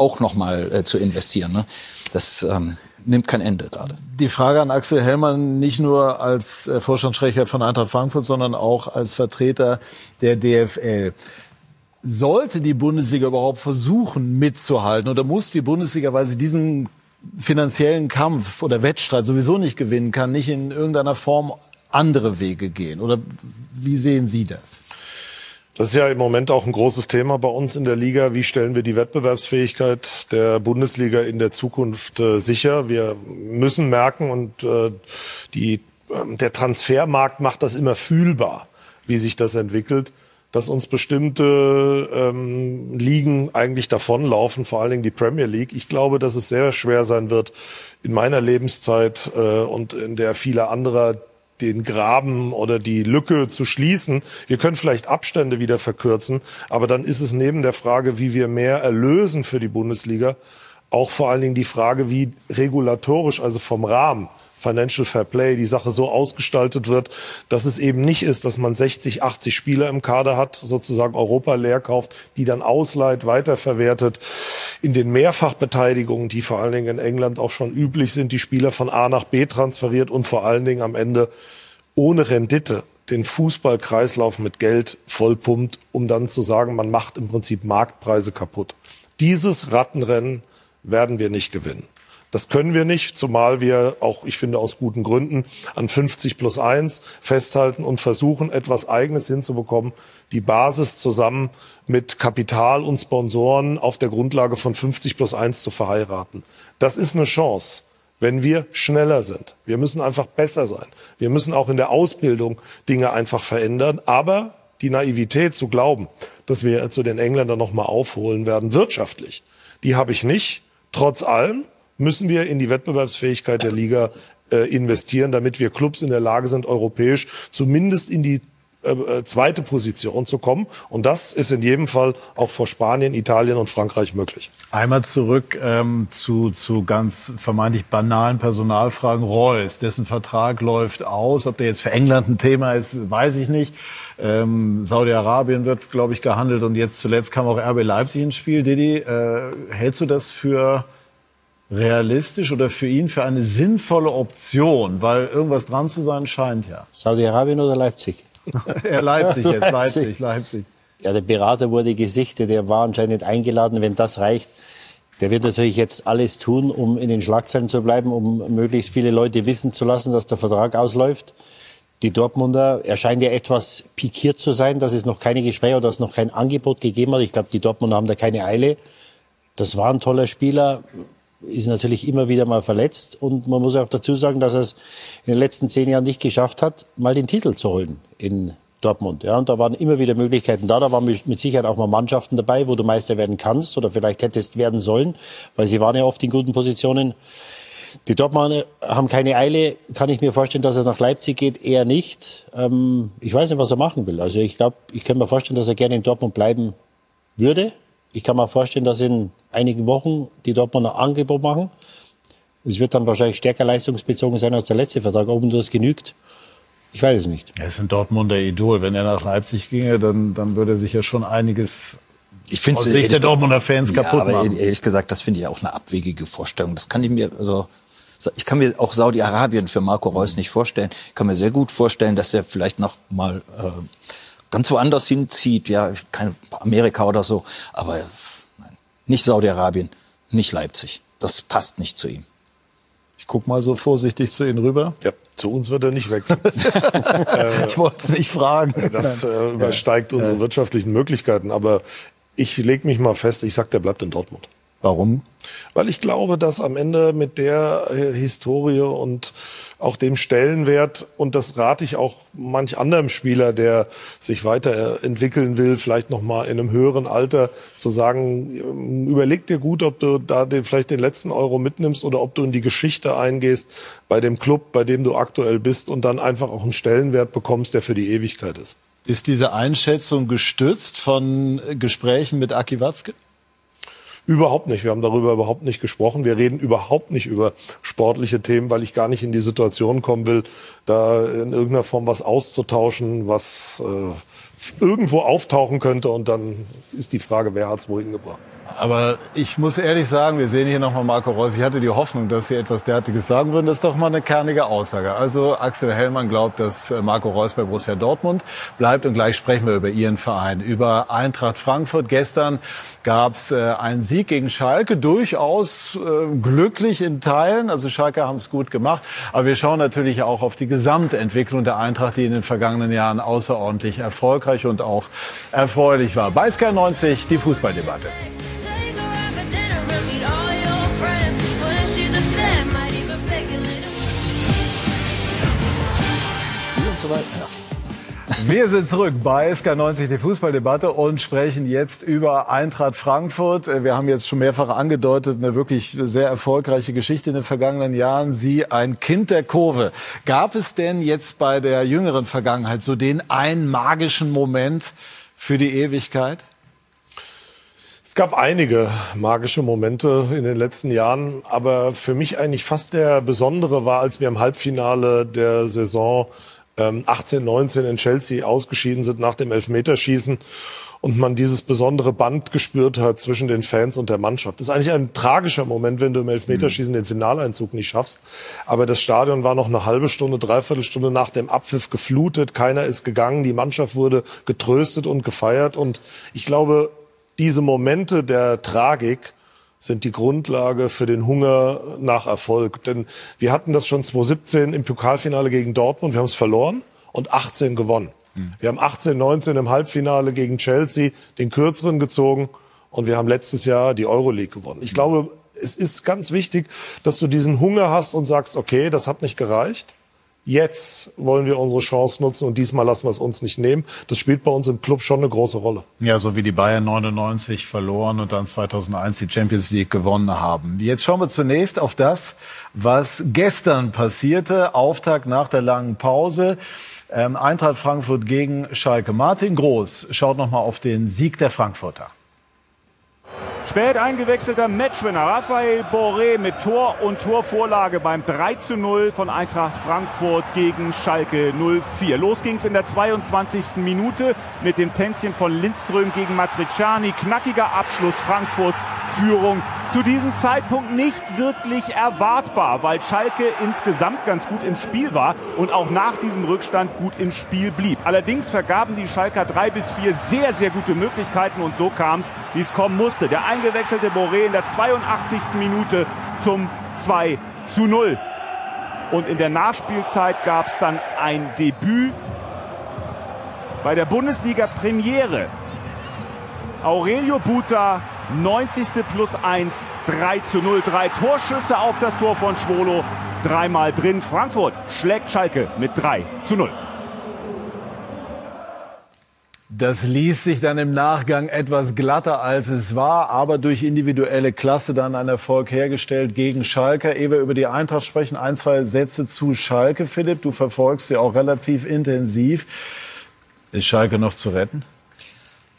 auch nochmal äh, zu investieren. Ne? Das ähm, nimmt kein Ende gerade. Die Frage an Axel Hellmann nicht nur als äh, Vorstandssprecher von Eintracht Frankfurt, sondern auch als Vertreter der DFL. Sollte die Bundesliga überhaupt versuchen mitzuhalten oder muss die Bundesliga, weil sie diesen finanziellen Kampf oder Wettstreit sowieso nicht gewinnen kann, nicht in irgendeiner Form andere Wege gehen? Oder wie sehen Sie das? Das ist ja im Moment auch ein großes Thema bei uns in der Liga. Wie stellen wir die Wettbewerbsfähigkeit der Bundesliga in der Zukunft äh, sicher? Wir müssen merken und äh, die, äh, der Transfermarkt macht das immer fühlbar, wie sich das entwickelt dass uns bestimmte ähm, Ligen eigentlich davonlaufen, vor allen Dingen die Premier League. Ich glaube, dass es sehr schwer sein wird, in meiner Lebenszeit äh, und in der vieler anderer den Graben oder die Lücke zu schließen. Wir können vielleicht Abstände wieder verkürzen, aber dann ist es neben der Frage, wie wir mehr erlösen für die Bundesliga, auch vor allen Dingen die Frage, wie regulatorisch, also vom Rahmen, Financial Fair Play, die Sache so ausgestaltet wird, dass es eben nicht ist, dass man 60, 80 Spieler im Kader hat, sozusagen Europa leer kauft, die dann ausleiht, weiterverwertet. In den Mehrfachbeteiligungen, die vor allen Dingen in England auch schon üblich sind, die Spieler von A nach B transferiert und vor allen Dingen am Ende ohne Rendite den Fußballkreislauf mit Geld vollpumpt, um dann zu sagen, man macht im Prinzip Marktpreise kaputt. Dieses Rattenrennen werden wir nicht gewinnen. Das können wir nicht, zumal wir auch, ich finde, aus guten Gründen an 50 plus 1 festhalten und versuchen, etwas Eigenes hinzubekommen, die Basis zusammen mit Kapital und Sponsoren auf der Grundlage von 50 plus 1 zu verheiraten. Das ist eine Chance wenn wir schneller sind. Wir müssen einfach besser sein. Wir müssen auch in der Ausbildung Dinge einfach verändern. Aber die Naivität zu glauben, dass wir zu den Engländern nochmal aufholen werden, wirtschaftlich, die habe ich nicht. Trotz allem müssen wir in die Wettbewerbsfähigkeit der Liga äh, investieren, damit wir Clubs in der Lage sind, europäisch zumindest in die äh, äh, zweite Position zu kommen. Und das ist in jedem Fall auch vor Spanien, Italien und Frankreich möglich. Einmal zurück ähm, zu, zu ganz vermeintlich banalen Personalfragen. Reus, dessen Vertrag läuft aus. Ob der jetzt für England ein Thema ist, weiß ich nicht. Ähm, Saudi-Arabien wird, glaube ich, gehandelt. Und jetzt zuletzt kam auch RB Leipzig ins Spiel. Didi, äh, hältst du das für realistisch oder für ihn für eine sinnvolle Option? Weil irgendwas dran zu sein scheint ja. Saudi-Arabien oder Leipzig? ja, Leipzig jetzt, Leipzig, Leipzig. Ja, der Berater wurde gesichtet, der war anscheinend eingeladen. Wenn das reicht, der wird natürlich jetzt alles tun, um in den Schlagzeilen zu bleiben, um möglichst viele Leute wissen zu lassen, dass der Vertrag ausläuft. Die Dortmunder, er scheint ja etwas pikiert zu sein, dass es noch keine Gespräche oder dass es noch kein Angebot gegeben hat. Ich glaube, die Dortmunder haben da keine Eile. Das war ein toller Spieler, ist natürlich immer wieder mal verletzt. Und man muss auch dazu sagen, dass er es in den letzten zehn Jahren nicht geschafft hat, mal den Titel zu holen in Dortmund. Ja, und da waren immer wieder Möglichkeiten da. Da waren mit Sicherheit auch mal Mannschaften dabei, wo du Meister werden kannst oder vielleicht hättest werden sollen, weil sie waren ja oft in guten Positionen. Die Dortmunder haben keine Eile. Kann ich mir vorstellen, dass er nach Leipzig geht? Eher nicht. Ähm, ich weiß nicht, was er machen will. Also ich glaube, ich kann mir vorstellen, dass er gerne in Dortmund bleiben würde. Ich kann mir vorstellen, dass in einigen Wochen die Dortmunder Angebot machen. Es wird dann wahrscheinlich stärker leistungsbezogen sein als der letzte Vertrag. Ob ihm das genügt, ich weiß es nicht. Er ist ein Dortmunder Idol. Wenn er nach Leipzig ginge, dann, dann würde er sich ja schon einiges ich finde aus Sicht der Dortmunder Fans ja, kaputt aber machen. Ehrlich gesagt, das finde ich auch eine abwegige Vorstellung. Das kann ich mir, also ich kann mir auch Saudi-Arabien für Marco Reus nicht vorstellen. Ich kann mir sehr gut vorstellen, dass er vielleicht noch mal äh, ganz woanders hinzieht, ja, kein Amerika oder so, aber nein, nicht Saudi-Arabien, nicht Leipzig. Das passt nicht zu ihm. Ich guck mal so vorsichtig zu Ihnen rüber. Ja, zu uns wird er nicht wechseln. ich wollte es nicht fragen. Das äh, übersteigt unsere wirtschaftlichen Möglichkeiten. Aber ich lege mich mal fest, ich sag, der bleibt in Dortmund. Warum? Weil ich glaube, dass am Ende mit der äh, Historie und auch dem Stellenwert, und das rate ich auch manch anderem Spieler, der sich weiterentwickeln will, vielleicht nochmal in einem höheren Alter, zu sagen, ähm, überleg dir gut, ob du da den, vielleicht den letzten Euro mitnimmst oder ob du in die Geschichte eingehst bei dem Club, bei dem du aktuell bist und dann einfach auch einen Stellenwert bekommst, der für die Ewigkeit ist. Ist diese Einschätzung gestützt von Gesprächen mit Aki Watzke? Überhaupt nicht. Wir haben darüber überhaupt nicht gesprochen. Wir reden überhaupt nicht über sportliche Themen, weil ich gar nicht in die Situation kommen will, da in irgendeiner Form was auszutauschen, was äh, irgendwo auftauchen könnte. Und dann ist die Frage, wer hat es wohin gebracht. Aber ich muss ehrlich sagen, wir sehen hier nochmal Marco Reus. Ich hatte die Hoffnung, dass Sie etwas derartiges sagen würden. Das ist doch mal eine kernige Aussage. Also Axel Hellmann glaubt, dass äh, Marco Reus bei Borussia Dortmund bleibt. Und gleich sprechen wir über Ihren Verein, über Eintracht Frankfurt. Gestern gab es äh, einen Sieg gegen Schalke, durchaus äh, glücklich in Teilen. Also Schalke haben es gut gemacht. Aber wir schauen natürlich auch auf die Gesamtentwicklung der Eintracht, die in den vergangenen Jahren außerordentlich erfolgreich und auch erfreulich war. Bei Sky 90 die Fußballdebatte. Wir sind zurück bei SK90, die Fußballdebatte und sprechen jetzt über Eintracht Frankfurt. Wir haben jetzt schon mehrfach angedeutet, eine wirklich sehr erfolgreiche Geschichte in den vergangenen Jahren. Sie ein Kind der Kurve. Gab es denn jetzt bei der jüngeren Vergangenheit so den einen magischen Moment für die Ewigkeit? Es gab einige magische Momente in den letzten Jahren, aber für mich eigentlich fast der besondere war, als wir im Halbfinale der Saison 18, ähm, 19 in Chelsea ausgeschieden sind nach dem Elfmeterschießen und man dieses besondere Band gespürt hat zwischen den Fans und der Mannschaft. Das ist eigentlich ein tragischer Moment, wenn du im Elfmeterschießen den Finaleinzug nicht schaffst. Aber das Stadion war noch eine halbe Stunde, dreiviertel Stunde nach dem Abpfiff geflutet. Keiner ist gegangen. Die Mannschaft wurde getröstet und gefeiert. Und ich glaube, diese Momente der Tragik sind die Grundlage für den Hunger nach Erfolg. Denn wir hatten das schon 2017 im Pokalfinale gegen Dortmund. Wir haben es verloren und 18 gewonnen. Mhm. Wir haben 18, 19 im Halbfinale gegen Chelsea den kürzeren gezogen und wir haben letztes Jahr die Euroleague gewonnen. Ich glaube, es ist ganz wichtig, dass du diesen Hunger hast und sagst, okay, das hat nicht gereicht. Jetzt wollen wir unsere Chance nutzen und diesmal lassen wir es uns nicht nehmen. Das spielt bei uns im Club schon eine große Rolle. Ja, so wie die Bayern 99 verloren und dann 2001 die Champions League gewonnen haben. Jetzt schauen wir zunächst auf das, was gestern passierte. Auftakt nach der langen Pause. Ähm, Eintracht Frankfurt gegen Schalke. Martin Groß schaut nochmal auf den Sieg der Frankfurter. Spät eingewechselter Matchwinner Raphael Boré mit Tor und Torvorlage beim 3 zu 0 von Eintracht Frankfurt gegen Schalke 04. Los ging's in der 22. Minute mit dem Tänzchen von Lindström gegen Matriciani. Knackiger Abschluss Frankfurts Führung. Zu diesem Zeitpunkt nicht wirklich erwartbar, weil Schalke insgesamt ganz gut im Spiel war und auch nach diesem Rückstand gut im Spiel blieb. Allerdings vergaben die Schalker drei bis vier sehr, sehr gute Möglichkeiten und so kam es, wie es kommen musste. Der eingewechselte Boré in der 82. Minute zum 2 zu 0. Und in der Nachspielzeit gab es dann ein Debüt bei der Bundesliga Premiere. Aurelio Buta 90. plus 1, 3 zu 0. Drei Torschüsse auf das Tor von Schwolo. Dreimal drin. Frankfurt schlägt Schalke mit 3 zu 0. Das ließ sich dann im Nachgang etwas glatter, als es war, aber durch individuelle Klasse dann ein Erfolg hergestellt gegen Schalke. Ehe wir über die Eintracht sprechen, ein, zwei Sätze zu Schalke, Philipp. Du verfolgst sie auch relativ intensiv. Ist Schalke noch zu retten?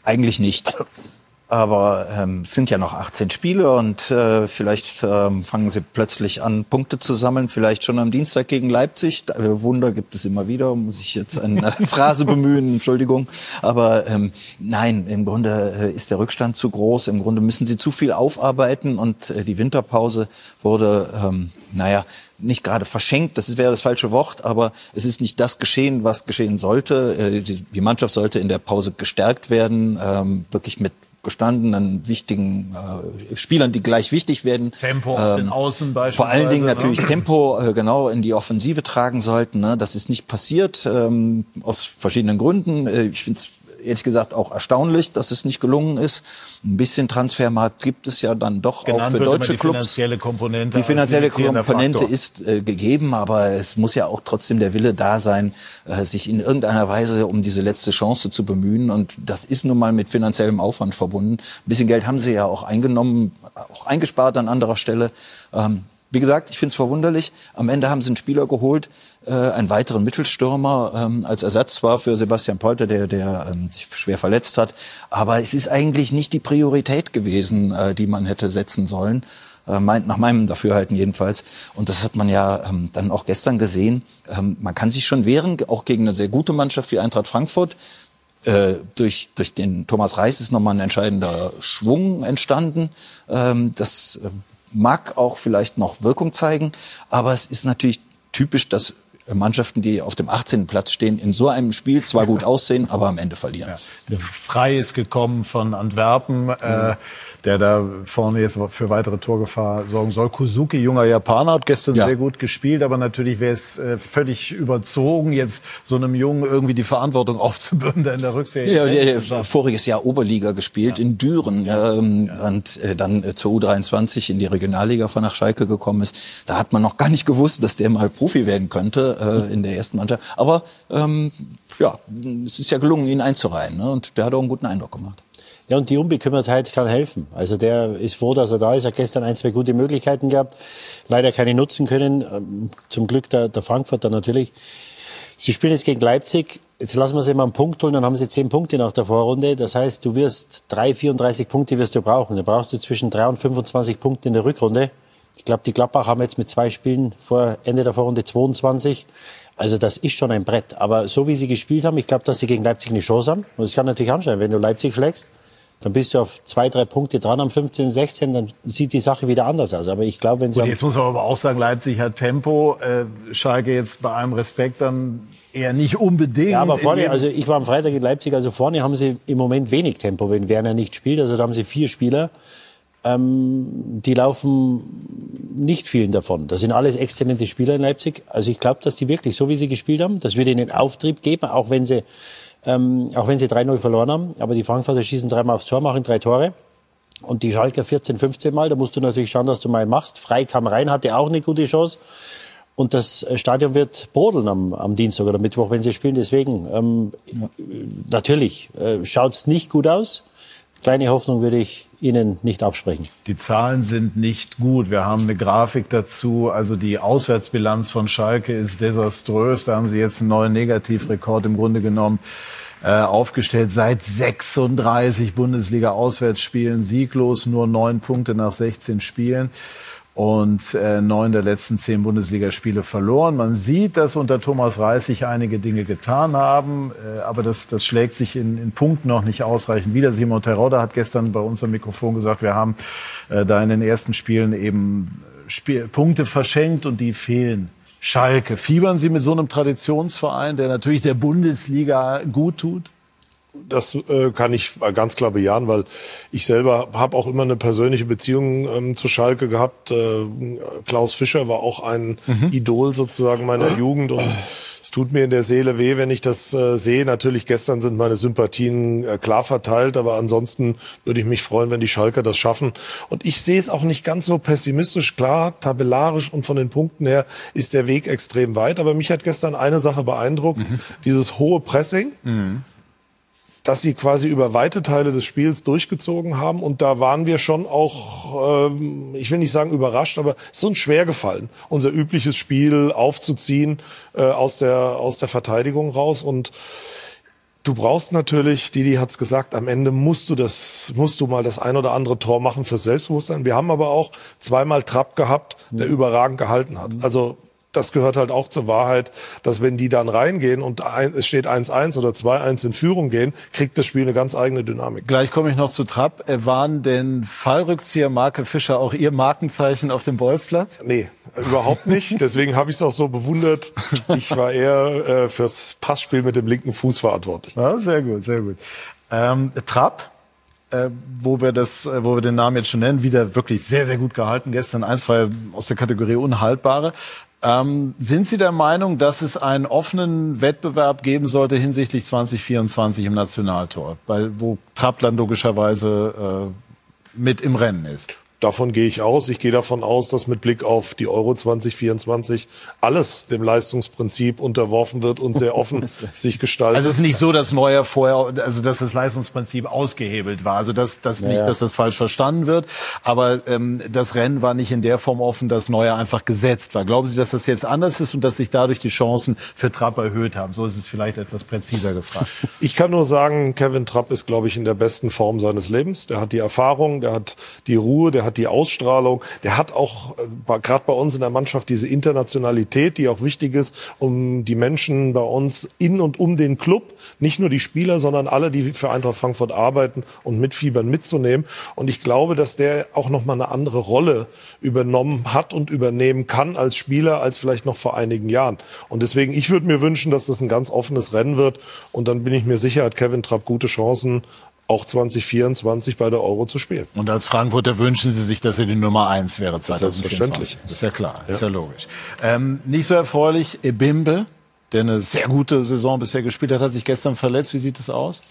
Eigentlich nicht. Aber ähm, es sind ja noch 18 Spiele und äh, vielleicht ähm, fangen sie plötzlich an, Punkte zu sammeln. Vielleicht schon am Dienstag gegen Leipzig. Äh, Wunder gibt es immer wieder, muss ich jetzt eine Phrase bemühen, Entschuldigung. Aber ähm, nein, im Grunde äh, ist der Rückstand zu groß. Im Grunde müssen sie zu viel aufarbeiten und äh, die Winterpause wurde, ähm, naja, nicht gerade verschenkt, das wäre das falsche Wort, aber es ist nicht das geschehen, was geschehen sollte. Äh, die Mannschaft sollte in der Pause gestärkt werden, ähm, wirklich mit gestandenen, wichtigen äh, Spielern, die gleich wichtig werden. Tempo auf den ähm, Außen beispielsweise. Vor allen Dingen ne? natürlich ne? Tempo äh, genau in die Offensive tragen sollten. Ne? Das ist nicht passiert, ähm, aus verschiedenen Gründen. Äh, ich finde es ehrlich gesagt auch erstaunlich, dass es nicht gelungen ist. Ein bisschen Transfermarkt gibt es ja dann doch Genannt auch für deutsche die Clubs. Finanzielle Komponente die finanzielle Komponente ist äh, gegeben, aber es muss ja auch trotzdem der Wille da sein, äh, sich in irgendeiner Weise um diese letzte Chance zu bemühen. Und das ist nun mal mit finanziellem Aufwand verbunden. Ein bisschen Geld haben sie ja auch eingenommen, auch eingespart an anderer Stelle. Ähm, wie gesagt, ich finde es verwunderlich. Am Ende haben sie einen Spieler geholt, äh, einen weiteren Mittelstürmer ähm, als Ersatz zwar für Sebastian Polter, der, der ähm, sich schwer verletzt hat. Aber es ist eigentlich nicht die Priorität gewesen, äh, die man hätte setzen sollen. Äh, nach meinem Dafürhalten jedenfalls. Und das hat man ja ähm, dann auch gestern gesehen. Ähm, man kann sich schon wehren, auch gegen eine sehr gute Mannschaft wie Eintracht Frankfurt. Äh, durch, durch den Thomas Reis ist nochmal ein entscheidender Schwung entstanden. Ähm, das äh, mag auch vielleicht noch Wirkung zeigen, aber es ist natürlich typisch, dass Mannschaften, die auf dem 18. Platz stehen, in so einem Spiel zwar gut aussehen, aber am Ende verlieren. Ja. Der Frei ist gekommen von Antwerpen. Mhm. Äh, der da vorne jetzt für weitere Torgefahr sorgen soll. Kuzuki, junger Japaner, hat gestern ja. sehr gut gespielt, aber natürlich wäre es äh, völlig überzogen, jetzt so einem Jungen irgendwie die Verantwortung aufzubürden in der Rückserie. Ja, der, der voriges Jahr Oberliga gespielt ja. in Düren. Ähm, und äh, dann äh, zur U23 in die Regionalliga von nach Schalke gekommen ist. Da hat man noch gar nicht gewusst, dass der mal Profi werden könnte äh, in der ersten Mannschaft. Aber ähm, ja, es ist ja gelungen, ihn einzureihen ne? und der hat auch einen guten Eindruck gemacht. Ja, und die Unbekümmertheit kann helfen. Also der ist froh, dass er da ist. Er hat gestern ein, zwei gute Möglichkeiten gehabt. Leider keine nutzen können. Ähm, zum Glück der, der Frankfurter natürlich. Sie spielen jetzt gegen Leipzig. Jetzt lassen wir sie mal einen Punkt holen, dann haben sie zehn Punkte nach der Vorrunde. Das heißt, du wirst drei, 34 Punkte wirst du brauchen. Da brauchst du zwischen drei und 25 Punkte in der Rückrunde. Ich glaube, die Gladbach haben jetzt mit zwei Spielen vor Ende der Vorrunde 22. Also das ist schon ein Brett. Aber so wie sie gespielt haben, ich glaube, dass sie gegen Leipzig eine Chance haben. Und es kann natürlich anscheinend, wenn du Leipzig schlägst, dann bist du auf zwei, drei Punkte dran am 15, 16, dann sieht die Sache wieder anders aus. Aber ich glaube, wenn sie. Und jetzt muss man aber auch sagen, Leipzig hat Tempo. Äh, Schalke jetzt bei allem Respekt dann eher nicht unbedingt. Ja, aber vorne, also ich war am Freitag in Leipzig, also vorne haben sie im Moment wenig Tempo, wenn Werner nicht spielt. Also da haben sie vier Spieler. Ähm, die laufen nicht vielen davon. Das sind alles exzellente Spieler in Leipzig. Also ich glaube, dass die wirklich, so wie sie gespielt haben, das würde ihnen Auftrieb geben, auch wenn sie ähm, auch wenn sie 3-0 verloren haben. Aber die Frankfurter schießen dreimal aufs Tor, machen drei Tore. Und die Schalker 14, 15 Mal. Da musst du natürlich schauen, dass du mal machst. Frei kam rein, hatte auch eine gute Chance. Und das Stadion wird brodeln am, am Dienstag oder Mittwoch, wenn sie spielen. Deswegen, ähm, ja. natürlich, äh, schaut es nicht gut aus. Kleine Hoffnung würde ich Ihnen nicht absprechen. Die Zahlen sind nicht gut. Wir haben eine Grafik dazu. Also die Auswärtsbilanz von Schalke ist desaströs. Da haben Sie jetzt einen neuen Negativrekord im Grunde genommen äh, aufgestellt. Seit 36 Bundesliga-Auswärtsspielen sieglos, nur neun Punkte nach 16 Spielen und äh, neun der letzten zehn Bundesligaspiele verloren. Man sieht, dass unter Thomas Reis sich einige Dinge getan haben, äh, aber das, das schlägt sich in, in Punkten noch nicht ausreichend wieder. Simon Terodde hat gestern bei uns am Mikrofon gesagt, wir haben äh, da in den ersten Spielen eben Spiel, Punkte verschenkt und die fehlen. Schalke, fiebern Sie mit so einem Traditionsverein, der natürlich der Bundesliga gut tut? Das äh, kann ich ganz klar bejahen, weil ich selber habe auch immer eine persönliche Beziehung ähm, zu Schalke gehabt. Äh, Klaus Fischer war auch ein mhm. Idol sozusagen meiner Jugend und es tut mir in der Seele weh, wenn ich das äh, sehe. Natürlich gestern sind meine Sympathien äh, klar verteilt, aber ansonsten würde ich mich freuen, wenn die Schalker das schaffen. Und ich sehe es auch nicht ganz so pessimistisch. Klar, tabellarisch und von den Punkten her ist der Weg extrem weit. Aber mich hat gestern eine Sache beeindruckt: mhm. dieses hohe Pressing. Mhm dass sie quasi über weite Teile des Spiels durchgezogen haben. Und da waren wir schon auch, ähm, ich will nicht sagen überrascht, aber es ist uns schwer gefallen, unser übliches Spiel aufzuziehen äh, aus, der, aus der Verteidigung raus. Und Du brauchst natürlich, Didi hat's gesagt, am Ende musst du das, musst du mal das ein oder andere Tor machen fürs Selbstbewusstsein. Wir haben aber auch zweimal Trapp gehabt, der mhm. überragend gehalten hat. Also das gehört halt auch zur Wahrheit, dass wenn die dann reingehen und ein, es steht 1-1 oder 2-1 in Führung gehen, kriegt das Spiel eine ganz eigene Dynamik. Gleich komme ich noch zu Trapp. Äh, waren denn Fallrückzieher Marke Fischer auch Ihr Markenzeichen auf dem Bolzplatz? Nee, überhaupt nicht. Deswegen habe ich es auch so bewundert. Ich war eher äh, fürs Passspiel mit dem linken Fuß verantwortlich. Ja, sehr gut, sehr gut. Ähm, Trapp, äh, wo wir das, äh, wo wir den Namen jetzt schon nennen, wieder wirklich sehr, sehr gut gehalten. Gestern eins, zwei aus der Kategorie Unhaltbare. Ähm, sind Sie der Meinung, dass es einen offenen Wettbewerb geben sollte hinsichtlich 2024 im Nationaltor, weil, wo Trappland logischerweise äh, mit im Rennen ist? Davon gehe ich aus. Ich gehe davon aus, dass mit Blick auf die Euro 2024 alles dem Leistungsprinzip unterworfen wird und sehr offen sich gestaltet. Also es ist nicht so, dass Neuer vorher, also dass das Leistungsprinzip ausgehebelt war. Also dass, dass ja. nicht, dass das falsch verstanden wird. Aber ähm, das Rennen war nicht in der Form offen, dass Neuer einfach gesetzt war. Glauben Sie, dass das jetzt anders ist und dass sich dadurch die Chancen für Trapp erhöht haben? So ist es vielleicht etwas präziser gefragt. Ich kann nur sagen, Kevin Trapp ist, glaube ich, in der besten Form seines Lebens. Der hat die Erfahrung, der hat die Ruhe, der hat hat die Ausstrahlung, der hat auch äh, gerade bei uns in der Mannschaft diese Internationalität, die auch wichtig ist, um die Menschen bei uns in und um den Club, nicht nur die Spieler, sondern alle, die für Eintracht Frankfurt arbeiten und mitfiebern mitzunehmen. Und ich glaube, dass der auch noch mal eine andere Rolle übernommen hat und übernehmen kann als Spieler als vielleicht noch vor einigen Jahren. Und deswegen, ich würde mir wünschen, dass das ein ganz offenes Rennen wird. Und dann bin ich mir sicher, hat Kevin Trapp gute Chancen, auch 2024 bei der Euro zu spielen. Und als Frankfurter wünschen Sie sich, dass er die Nummer eins wäre 2024. Das ist ja klar, ja. ist ja logisch. Ähm, nicht so erfreulich, Ebimbe, der eine sehr gute Saison bisher gespielt hat, hat sich gestern verletzt. Wie sieht es aus?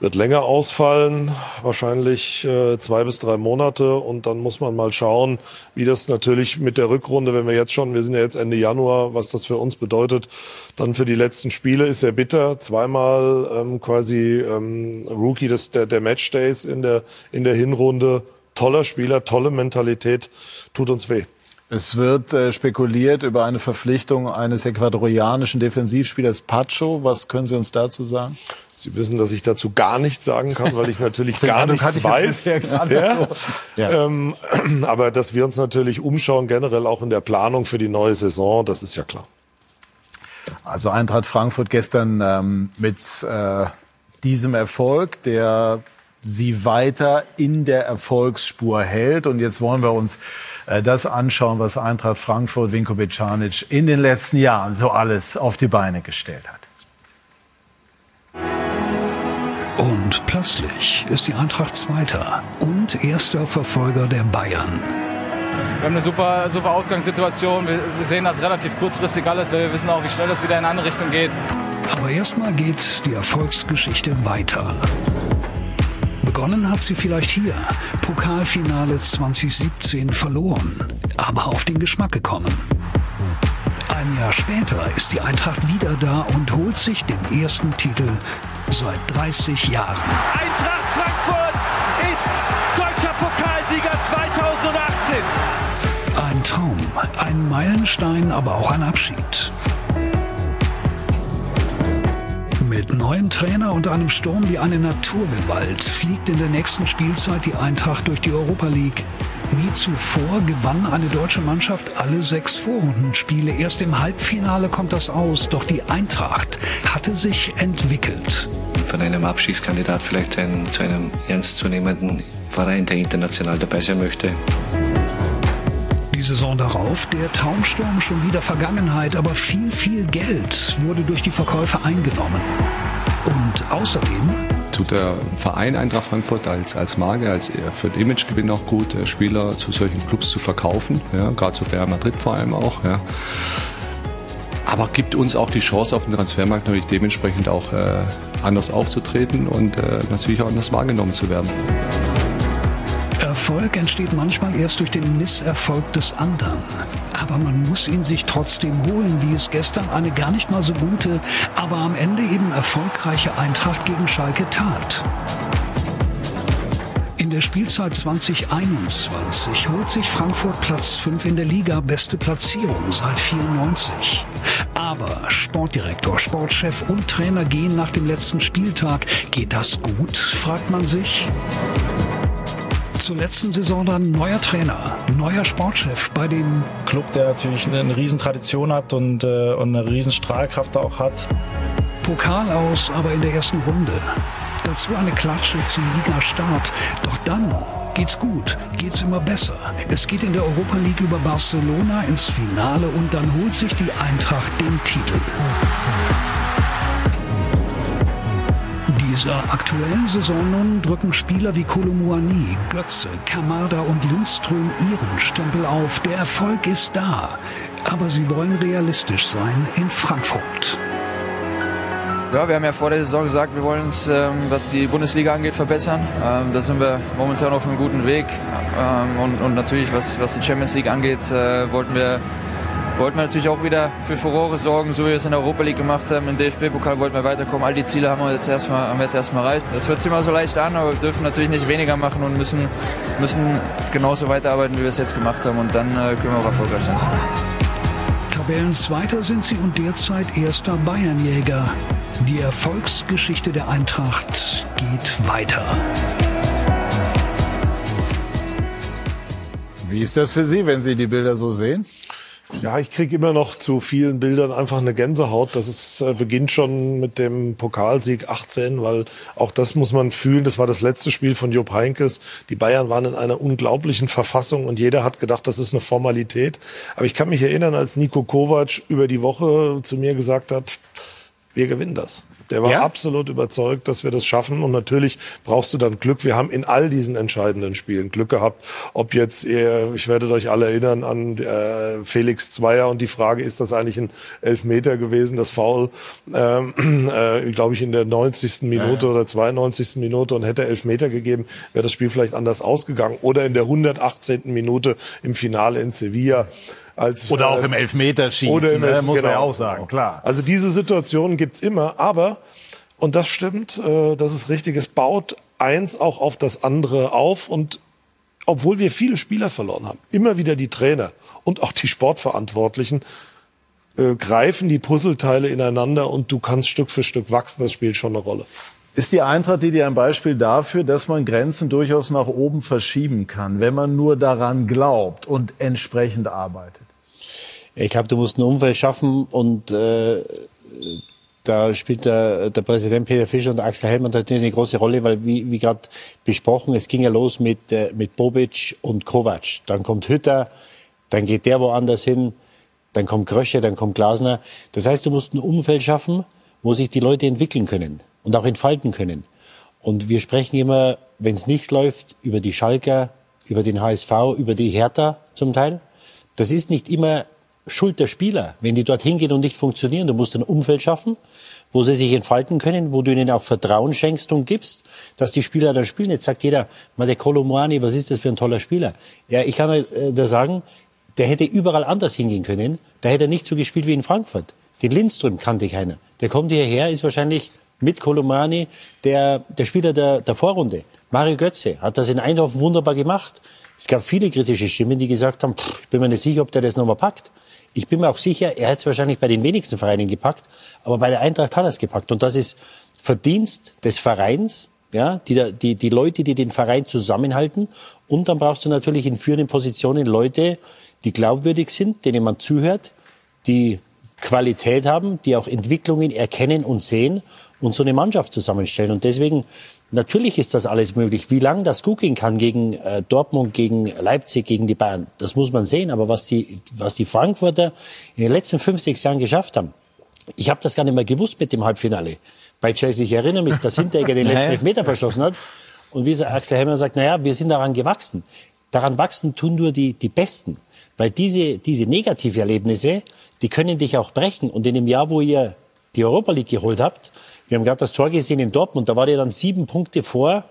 Wird länger ausfallen, wahrscheinlich äh, zwei bis drei Monate. Und dann muss man mal schauen, wie das natürlich mit der Rückrunde, wenn wir jetzt schon, wir sind ja jetzt Ende Januar, was das für uns bedeutet, dann für die letzten Spiele ist sehr bitter. Zweimal ähm, quasi ähm, Rookie des, der, der Matchdays in der, in der Hinrunde. Toller Spieler, tolle Mentalität, tut uns weh. Es wird äh, spekuliert über eine Verpflichtung eines ecuadorianischen Defensivspielers Pacho. Was können Sie uns dazu sagen? Sie wissen, dass ich dazu gar nichts sagen kann, weil ich natürlich gar nichts ich weiß. Ja? Ja. Ähm, aber dass wir uns natürlich umschauen, generell auch in der Planung für die neue Saison, das ist ja klar. Also Eintracht Frankfurt gestern ähm, mit äh, diesem Erfolg, der sie weiter in der Erfolgsspur hält. Und jetzt wollen wir uns äh, das anschauen, was Eintracht Frankfurt, Vinko Bicanic in den letzten Jahren so alles auf die Beine gestellt hat. Und plötzlich ist die Eintracht Zweiter und erster Verfolger der Bayern. Wir haben eine super, super Ausgangssituation. Wir, wir sehen das relativ kurzfristig alles, weil wir wissen auch, wie schnell es wieder in eine andere Richtung geht. Aber erstmal geht die Erfolgsgeschichte weiter. Begonnen hat sie vielleicht hier. Pokalfinale 2017 verloren, aber auf den Geschmack gekommen. Ein Jahr später ist die Eintracht wieder da und holt sich den ersten Titel seit 30 Jahren. Eintracht Frankfurt ist deutscher Pokalsieger 2018. Ein Traum, ein Meilenstein, aber auch ein Abschied. Mit neuem Trainer und einem Sturm wie eine Naturgewalt fliegt in der nächsten Spielzeit die Eintracht durch die Europa League. Nie zuvor gewann eine deutsche Mannschaft alle sechs Vorrundenspiele. Erst im Halbfinale kommt das aus. Doch die Eintracht hatte sich entwickelt. Von einem Abschiedskandidat vielleicht ein, zu einem ernstzunehmenden Verein, der international dabei sein möchte. Die Saison darauf, der Traumsturm schon wieder Vergangenheit, aber viel, viel Geld wurde durch die Verkäufe eingenommen. Und außerdem tut der Verein Eintracht Frankfurt als, als Marke, als für den Imagegewinn auch gut, Spieler zu solchen Clubs zu verkaufen, ja, gerade zu Real Madrid vor allem auch. Ja. Aber gibt uns auch die Chance, auf dem Transfermarkt natürlich dementsprechend auch äh, anders aufzutreten und äh, natürlich auch anders wahrgenommen zu werden. Erfolg entsteht manchmal erst durch den Misserfolg des anderen. Aber man muss ihn sich trotzdem holen, wie es gestern eine gar nicht mal so gute, aber am Ende eben erfolgreiche Eintracht gegen Schalke tat. In der Spielzeit 2021 holt sich Frankfurt Platz 5 in der Liga, beste Platzierung seit 94. Aber Sportdirektor, Sportchef und Trainer gehen nach dem letzten Spieltag. Geht das gut, fragt man sich zur letzten Saison dann neuer Trainer, neuer Sportchef bei dem Club, der natürlich eine Riesentradition hat und, äh, und eine Riesenstrahlkraft auch hat. Pokal aus, aber in der ersten Runde. Dazu eine Klatsche zum Ligastart. Doch dann geht's gut, geht's immer besser. Es geht in der Europa League über Barcelona ins Finale und dann holt sich die Eintracht den Titel. Dieser aktuellen Saison nun drücken Spieler wie Kolumuani, Götze, Kamada und Lindström ihren Stempel auf. Der Erfolg ist da, aber sie wollen realistisch sein in Frankfurt. Ja, wir haben ja vor der Saison gesagt, wir wollen uns, ähm, was die Bundesliga angeht, verbessern. Ähm, da sind wir momentan auf einem guten Weg. Ähm, und, und, natürlich, was, was die Champions League angeht, äh, wollten wir wollten wir natürlich auch wieder für Furore sorgen, so wie wir es in der Europa League gemacht haben. Im DFB-Pokal wollten wir weiterkommen. All die Ziele haben wir jetzt erstmal, haben wir jetzt erstmal erreicht. Das hört sich immer so leicht an, aber wir dürfen natürlich nicht weniger machen und müssen, müssen genauso weiterarbeiten, wie wir es jetzt gemacht haben. Und dann äh, können wir auch erfolgreich sein. Tabellenzweiter sind sie und derzeit erster Bayernjäger. Die Erfolgsgeschichte der Eintracht geht weiter. Wie ist das für Sie, wenn Sie die Bilder so sehen? Ja, ich kriege immer noch zu vielen Bildern einfach eine Gänsehaut. Das ist, äh, beginnt schon mit dem Pokalsieg 18, weil auch das muss man fühlen. Das war das letzte Spiel von Jupp Heinkes. Die Bayern waren in einer unglaublichen Verfassung und jeder hat gedacht, das ist eine Formalität. Aber ich kann mich erinnern, als Nico Kovac über die Woche zu mir gesagt hat, wir gewinnen das. Der war ja? absolut überzeugt, dass wir das schaffen. Und natürlich brauchst du dann Glück. Wir haben in all diesen entscheidenden Spielen Glück gehabt. Ob jetzt, ich werde euch alle erinnern an äh, Felix Zweier und die Frage, ist das eigentlich ein Elfmeter gewesen, das Foul, ähm, äh, glaube ich, in der 90. Minute ja, ja. oder 92. Minute und hätte Elfmeter gegeben, wäre das Spiel vielleicht anders ausgegangen. Oder in der 118. Minute im Finale in Sevilla. Als, oder auch im Elfmeterschießen, oder im ne, Elf, muss genau, man ja auch sagen, genau. klar. Also diese Situationen gibt's immer, aber, und das stimmt, äh, das ist richtig, es baut eins auch auf das andere auf und obwohl wir viele Spieler verloren haben, immer wieder die Trainer und auch die Sportverantwortlichen äh, greifen die Puzzleteile ineinander und du kannst Stück für Stück wachsen, das spielt schon eine Rolle. Ist die Eintracht die dir ein Beispiel dafür, dass man Grenzen durchaus nach oben verschieben kann, wenn man nur daran glaubt und entsprechend arbeitet? Ich glaube, du musst ein Umfeld schaffen und äh, da spielt der, der Präsident Peter Fischer und Axel Hellmann natürlich eine große Rolle, weil wie, wie gerade besprochen, es ging ja los mit, äh, mit Bobic und Kovac. Dann kommt Hütter, dann geht der woanders hin, dann kommt Krösche, dann kommt Glasner. Das heißt, du musst ein Umfeld schaffen, wo sich die Leute entwickeln können und auch entfalten können. Und wir sprechen immer, wenn es nicht läuft, über die Schalker, über den HSV, über die Hertha zum Teil. Das ist nicht immer Schuld der Spieler, wenn die dorthin gehen und nicht funktionieren. Du musst ein Umfeld schaffen, wo sie sich entfalten können, wo du ihnen auch Vertrauen schenkst und gibst, dass die Spieler dann spielen. Jetzt sagt jeder, mal der Kolomoani, was ist das für ein toller Spieler? Ja, ich kann äh, da sagen, der hätte überall anders hingehen können. Da hätte er nicht so gespielt wie in Frankfurt. Den Lindström kannte keiner. Der kommt hierher, ist wahrscheinlich mit Kolomani der, der Spieler der, der Vorrunde. Mario Götze hat das in Eindhoven wunderbar gemacht. Es gab viele kritische Stimmen, die gesagt haben, pff, ich bin mir nicht sicher, ob der das nochmal packt. Ich bin mir auch sicher, er hat es wahrscheinlich bei den wenigsten Vereinen gepackt, aber bei der Eintracht hat er es gepackt. Und das ist Verdienst des Vereins, ja, die, die, die Leute, die den Verein zusammenhalten. Und dann brauchst du natürlich in führenden Positionen Leute, die glaubwürdig sind, denen man zuhört, die Qualität haben, die auch Entwicklungen erkennen und sehen und so eine Mannschaft zusammenstellen. Und deswegen, natürlich ist das alles möglich. Wie lange das gut gehen kann gegen äh, Dortmund, gegen Leipzig, gegen die Bayern, das muss man sehen. Aber was die, was die Frankfurter in den letzten fünf, sechs Jahren geschafft haben, ich habe das gar nicht mehr gewusst mit dem Halbfinale. Bei Chelsea, ich erinnere mich, dass Hinteregger den letzten Meter verschossen hat. Und wie Axel Hemmer sagt, naja, wir sind daran gewachsen. Daran wachsen tun nur die, die Besten. Weil diese, diese Negativerlebnisse, die können dich auch brechen. Und in dem Jahr, wo ihr die Europa League geholt habt, wir haben gerade das Tor gesehen in Dortmund, da war ihr dann sieben Punkte vor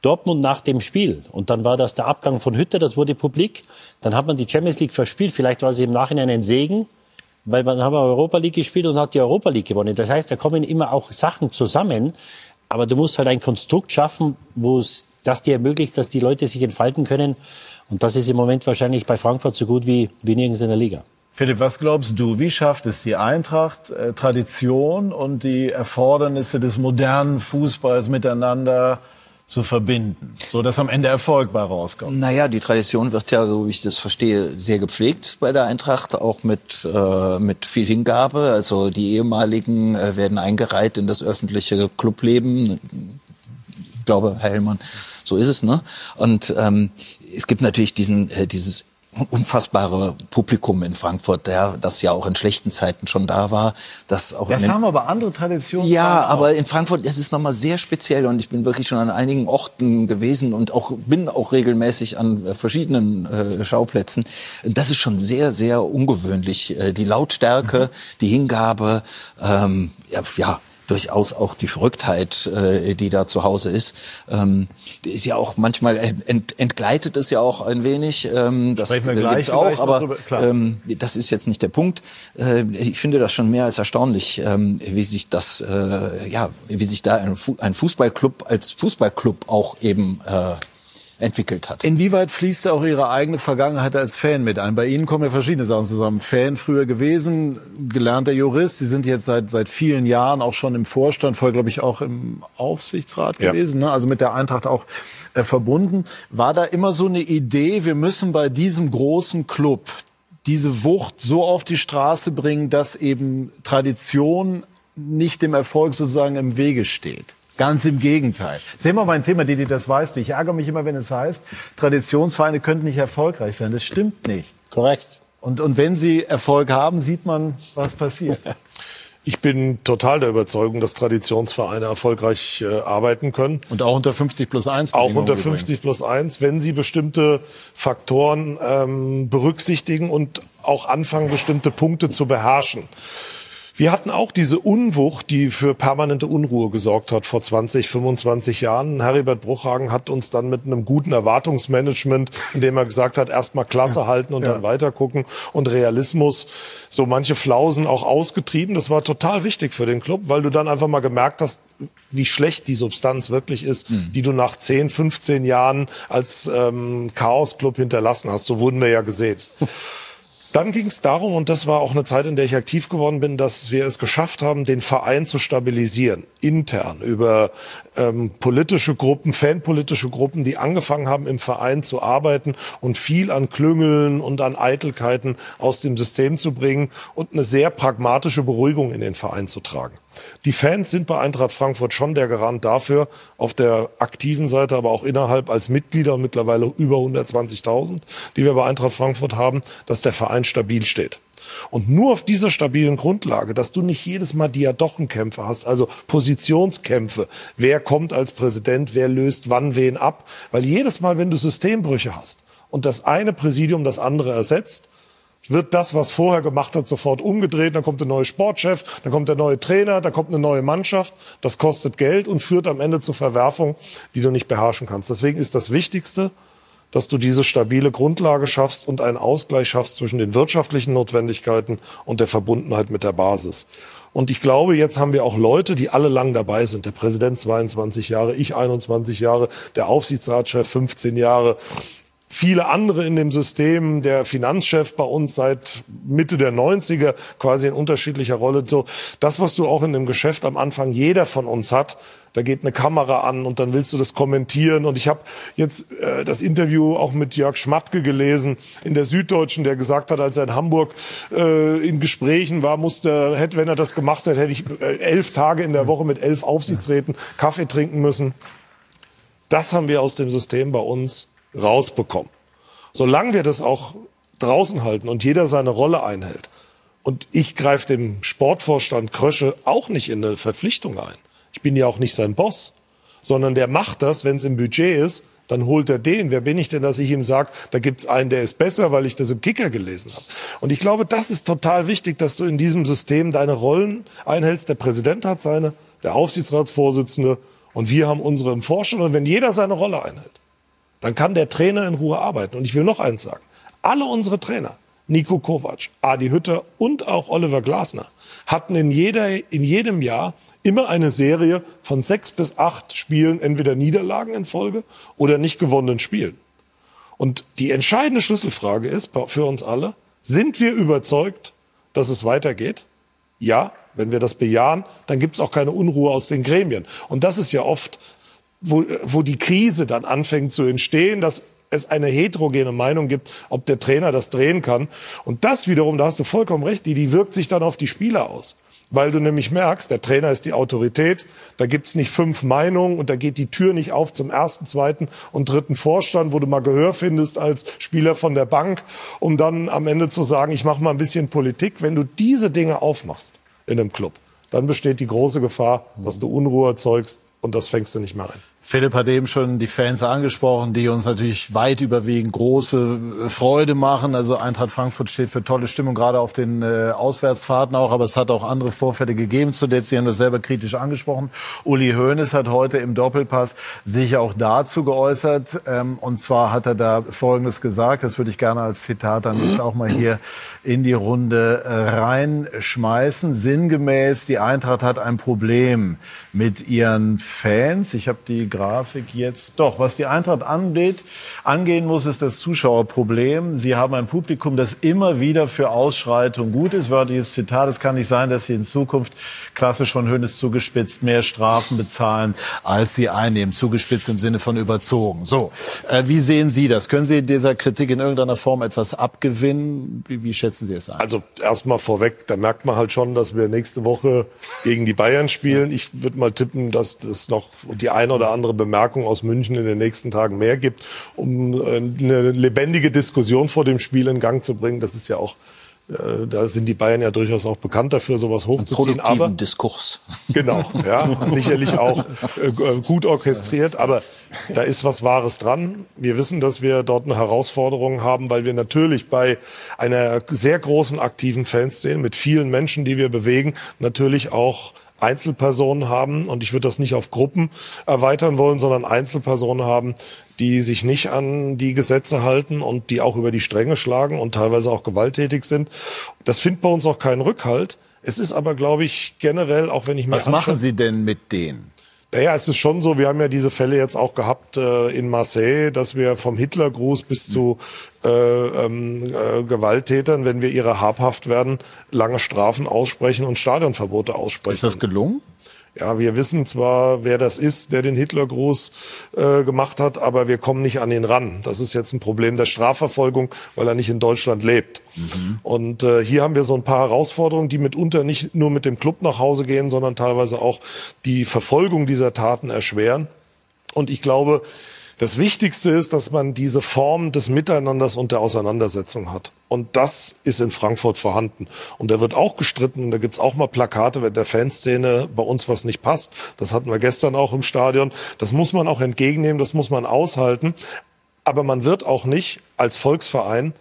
Dortmund nach dem Spiel. Und dann war das der Abgang von Hütter, das wurde publik. Dann hat man die Champions League verspielt. Vielleicht war es im Nachhinein ein Segen, weil man haben Europa League gespielt und hat die Europa League gewonnen. Das heißt, da kommen immer auch Sachen zusammen. Aber du musst halt ein Konstrukt schaffen, wo es das dir ermöglicht, dass die Leute sich entfalten können. Und das ist im Moment wahrscheinlich bei Frankfurt so gut wie, wie nirgends in der Liga. Philipp, was glaubst du, wie schafft es die Eintracht, äh, Tradition und die Erfordernisse des modernen Fußballs miteinander zu verbinden, so dass am Ende Erfolg bei rauskommt? Naja, die Tradition wird ja, so wie ich das verstehe, sehr gepflegt bei der Eintracht, auch mit, äh, mit viel Hingabe. Also die ehemaligen äh, werden eingereiht in das öffentliche Clubleben. Ich glaube, Herr Hellmann, so ist es, ne? Und ähm, es gibt natürlich diesen, äh, dieses unfassbare Publikum in Frankfurt, der, das ja auch in schlechten Zeiten schon da war. Das, auch das haben aber andere Traditionen. Ja, aber in Frankfurt das ist nochmal sehr speziell und ich bin wirklich schon an einigen Orten gewesen und auch bin auch regelmäßig an verschiedenen äh, Schauplätzen. Das ist schon sehr, sehr ungewöhnlich. Äh, die Lautstärke, mhm. die Hingabe, ähm, ja, ja durchaus auch die Verrücktheit, äh, die da zu Hause ist. Ähm, ist ja auch manchmal ent, entgleitet es ja auch ein wenig. Ähm, das gleich, auch, aber ähm, das ist jetzt nicht der Punkt. Äh, ich finde das schon mehr als erstaunlich, ähm, wie sich das, äh, ja, wie sich da ein Fußballclub als Fußballclub auch eben äh, entwickelt hat. Inwieweit fließt da auch Ihre eigene Vergangenheit als Fan mit ein? Bei Ihnen kommen ja verschiedene Sachen zusammen. Fan früher gewesen, gelernter Jurist. Sie sind jetzt seit, seit vielen Jahren auch schon im Vorstand, vorher glaube ich auch im Aufsichtsrat ja. gewesen, ne? also mit der Eintracht auch äh, verbunden. War da immer so eine Idee, wir müssen bei diesem großen Club diese Wucht so auf die Straße bringen, dass eben Tradition nicht dem Erfolg sozusagen im Wege steht? Ganz im Gegenteil. Sehen wir mal ein Thema, Didi, das weißt du. Ich ärgere mich immer, wenn es heißt, Traditionsvereine könnten nicht erfolgreich sein. Das stimmt nicht. Korrekt. Und, und wenn sie Erfolg haben, sieht man, was passiert. Ich bin total der Überzeugung, dass Traditionsvereine erfolgreich äh, arbeiten können. Und auch unter 50 plus 1. Auch unter 50 plus 1, wenn sie bestimmte Faktoren ähm, berücksichtigen und auch anfangen, bestimmte Punkte zu beherrschen. Wir hatten auch diese Unwucht, die für permanente Unruhe gesorgt hat vor 20, 25 Jahren. Heribert Bruchhagen hat uns dann mit einem guten Erwartungsmanagement, indem er gesagt hat, erstmal Klasse ja. halten und ja. dann weiter gucken und Realismus, so manche Flausen auch ausgetrieben. Das war total wichtig für den Club, weil du dann einfach mal gemerkt hast, wie schlecht die Substanz wirklich ist, mhm. die du nach 10, 15 Jahren als ähm, Chaos-Club hinterlassen hast. So wurden wir ja gesehen. Dann ging es darum, und das war auch eine Zeit, in der ich aktiv geworden bin, dass wir es geschafft haben, den Verein zu stabilisieren, intern, über ähm, politische Gruppen, fanpolitische Gruppen, die angefangen haben, im Verein zu arbeiten und viel an Klüngeln und an Eitelkeiten aus dem System zu bringen und eine sehr pragmatische Beruhigung in den Verein zu tragen. Die Fans sind bei Eintracht Frankfurt schon der Garant dafür, auf der aktiven Seite, aber auch innerhalb als Mitglieder mittlerweile über 120.000, die wir bei Eintracht Frankfurt haben, dass der Verein stabil steht. Und nur auf dieser stabilen Grundlage, dass du nicht jedes Mal Diadochenkämpfe hast, also Positionskämpfe, wer kommt als Präsident, wer löst wann wen ab, weil jedes Mal, wenn du Systembrüche hast und das eine Präsidium das andere ersetzt, wird das, was vorher gemacht hat, sofort umgedreht. Dann kommt der neue Sportchef, dann kommt der neue Trainer, dann kommt eine neue Mannschaft. Das kostet Geld und führt am Ende zu Verwerfungen, die du nicht beherrschen kannst. Deswegen ist das Wichtigste, dass du diese stabile Grundlage schaffst und einen Ausgleich schaffst zwischen den wirtschaftlichen Notwendigkeiten und der Verbundenheit mit der Basis. Und ich glaube, jetzt haben wir auch Leute, die alle lang dabei sind. Der Präsident 22 Jahre, ich 21 Jahre, der Aufsichtsratschef 15 Jahre viele andere in dem System, der Finanzchef bei uns seit Mitte der 90er, quasi in unterschiedlicher Rolle. So, das, was du auch in dem Geschäft am Anfang jeder von uns hat, da geht eine Kamera an und dann willst du das kommentieren. Und ich habe jetzt äh, das Interview auch mit Jörg Schmatke gelesen in der Süddeutschen, der gesagt hat, als er in Hamburg äh, in Gesprächen war, musste, hätte, wenn er das gemacht hätte, hätte ich äh, elf Tage in der Woche mit elf Aufsichtsräten Kaffee trinken müssen. Das haben wir aus dem System bei uns rausbekommen. Solange wir das auch draußen halten und jeder seine Rolle einhält. Und ich greife dem Sportvorstand Krösche auch nicht in eine Verpflichtung ein. Ich bin ja auch nicht sein Boss, sondern der macht das, wenn es im Budget ist, dann holt er den. Wer bin ich denn, dass ich ihm sage, da gibt's einen, der ist besser, weil ich das im Kicker gelesen habe. Und ich glaube, das ist total wichtig, dass du in diesem System deine Rollen einhältst. Der Präsident hat seine, der Aufsichtsratsvorsitzende und wir haben unsere im Vorstand. Und wenn jeder seine Rolle einhält, dann kann der Trainer in Ruhe arbeiten. Und ich will noch eins sagen. Alle unsere Trainer, Nico Kovac, Adi Hütter und auch Oliver Glasner, hatten in, jeder, in jedem Jahr immer eine Serie von sechs bis acht Spielen, entweder Niederlagen in Folge oder nicht gewonnenen Spielen. Und die entscheidende Schlüsselfrage ist für uns alle, sind wir überzeugt, dass es weitergeht? Ja, wenn wir das bejahen, dann gibt es auch keine Unruhe aus den Gremien. Und das ist ja oft wo, wo die Krise dann anfängt zu entstehen, dass es eine heterogene Meinung gibt, ob der Trainer das drehen kann. Und das wiederum, da hast du vollkommen recht, die, die wirkt sich dann auf die Spieler aus. Weil du nämlich merkst, der Trainer ist die Autorität, da gibt's nicht fünf Meinungen und da geht die Tür nicht auf zum ersten, zweiten und dritten Vorstand, wo du mal Gehör findest als Spieler von der Bank, um dann am Ende zu sagen, ich mache mal ein bisschen Politik. Wenn du diese Dinge aufmachst in einem Club, dann besteht die große Gefahr, dass du Unruhe erzeugst und das fängst du nicht mehr ein. Philipp hat eben schon die Fans angesprochen, die uns natürlich weit überwiegend große äh, Freude machen. Also Eintracht Frankfurt steht für tolle Stimmung, gerade auf den äh, Auswärtsfahrten auch. Aber es hat auch andere Vorfälle gegeben zuletzt. Sie haben das selber kritisch angesprochen. Uli Hoeneß hat heute im Doppelpass sich auch dazu geäußert. Ähm, und zwar hat er da Folgendes gesagt. Das würde ich gerne als Zitat dann jetzt auch mal hier in die Runde äh, reinschmeißen. Sinngemäß, die Eintracht hat ein Problem mit ihren Fans. Ich habe die Grafik jetzt. Doch, was die Eintracht angeht, angehen muss, ist das Zuschauerproblem. Sie haben ein Publikum, das immer wieder für Ausschreitung gut ist. Wörtliches Zitat. Es kann nicht sein, dass sie in Zukunft klassisch von Hönes zugespitzt mehr Strafen bezahlen, als sie einnehmen. Zugespitzt im Sinne von überzogen. So, äh, wie sehen Sie das? Können Sie dieser Kritik in irgendeiner Form etwas abgewinnen? Wie, wie schätzen Sie es ein? Also erstmal vorweg, da merkt man halt schon, dass wir nächste Woche gegen die Bayern spielen. Ich würde mal tippen, dass das noch die eine oder andere Bemerkung aus München in den nächsten Tagen mehr gibt, um äh, eine lebendige Diskussion vor dem Spiel in Gang zu bringen. Das ist ja auch äh, da sind die Bayern ja durchaus auch bekannt dafür, sowas hochzuziehen. Aber Diskurs. Genau, ja, sicherlich auch äh, gut orchestriert. Aber da ist was Wahres dran. Wir wissen, dass wir dort eine Herausforderung haben, weil wir natürlich bei einer sehr großen aktiven Fanszene mit vielen Menschen, die wir bewegen, natürlich auch Einzelpersonen haben, und ich würde das nicht auf Gruppen erweitern wollen, sondern Einzelpersonen haben, die sich nicht an die Gesetze halten und die auch über die Stränge schlagen und teilweise auch gewalttätig sind. Das findet bei uns auch keinen Rückhalt. Es ist aber, glaube ich, generell, auch wenn ich mir Was machen Sie denn mit denen? Naja, es ist schon so, wir haben ja diese Fälle jetzt auch gehabt äh, in Marseille, dass wir vom Hitlergruß bis zu äh, ähm, äh, Gewalttätern, wenn wir ihre habhaft werden, lange Strafen aussprechen und Stadionverbote aussprechen. Ist das gelungen? Ja, wir wissen zwar, wer das ist, der den Hitlergruß äh, gemacht hat, aber wir kommen nicht an ihn ran. Das ist jetzt ein Problem der Strafverfolgung, weil er nicht in Deutschland lebt. Mhm. Und äh, hier haben wir so ein paar Herausforderungen, die mitunter nicht nur mit dem Club nach Hause gehen, sondern teilweise auch die Verfolgung dieser Taten erschweren. Und ich glaube, das Wichtigste ist, dass man diese Form des Miteinanders und der Auseinandersetzung hat. Und das ist in Frankfurt vorhanden. Und da wird auch gestritten. Da gibt's auch mal Plakate, wenn der Fanszene bei uns was nicht passt. Das hatten wir gestern auch im Stadion. Das muss man auch entgegennehmen, das muss man aushalten. Aber man wird auch nicht als Volksverein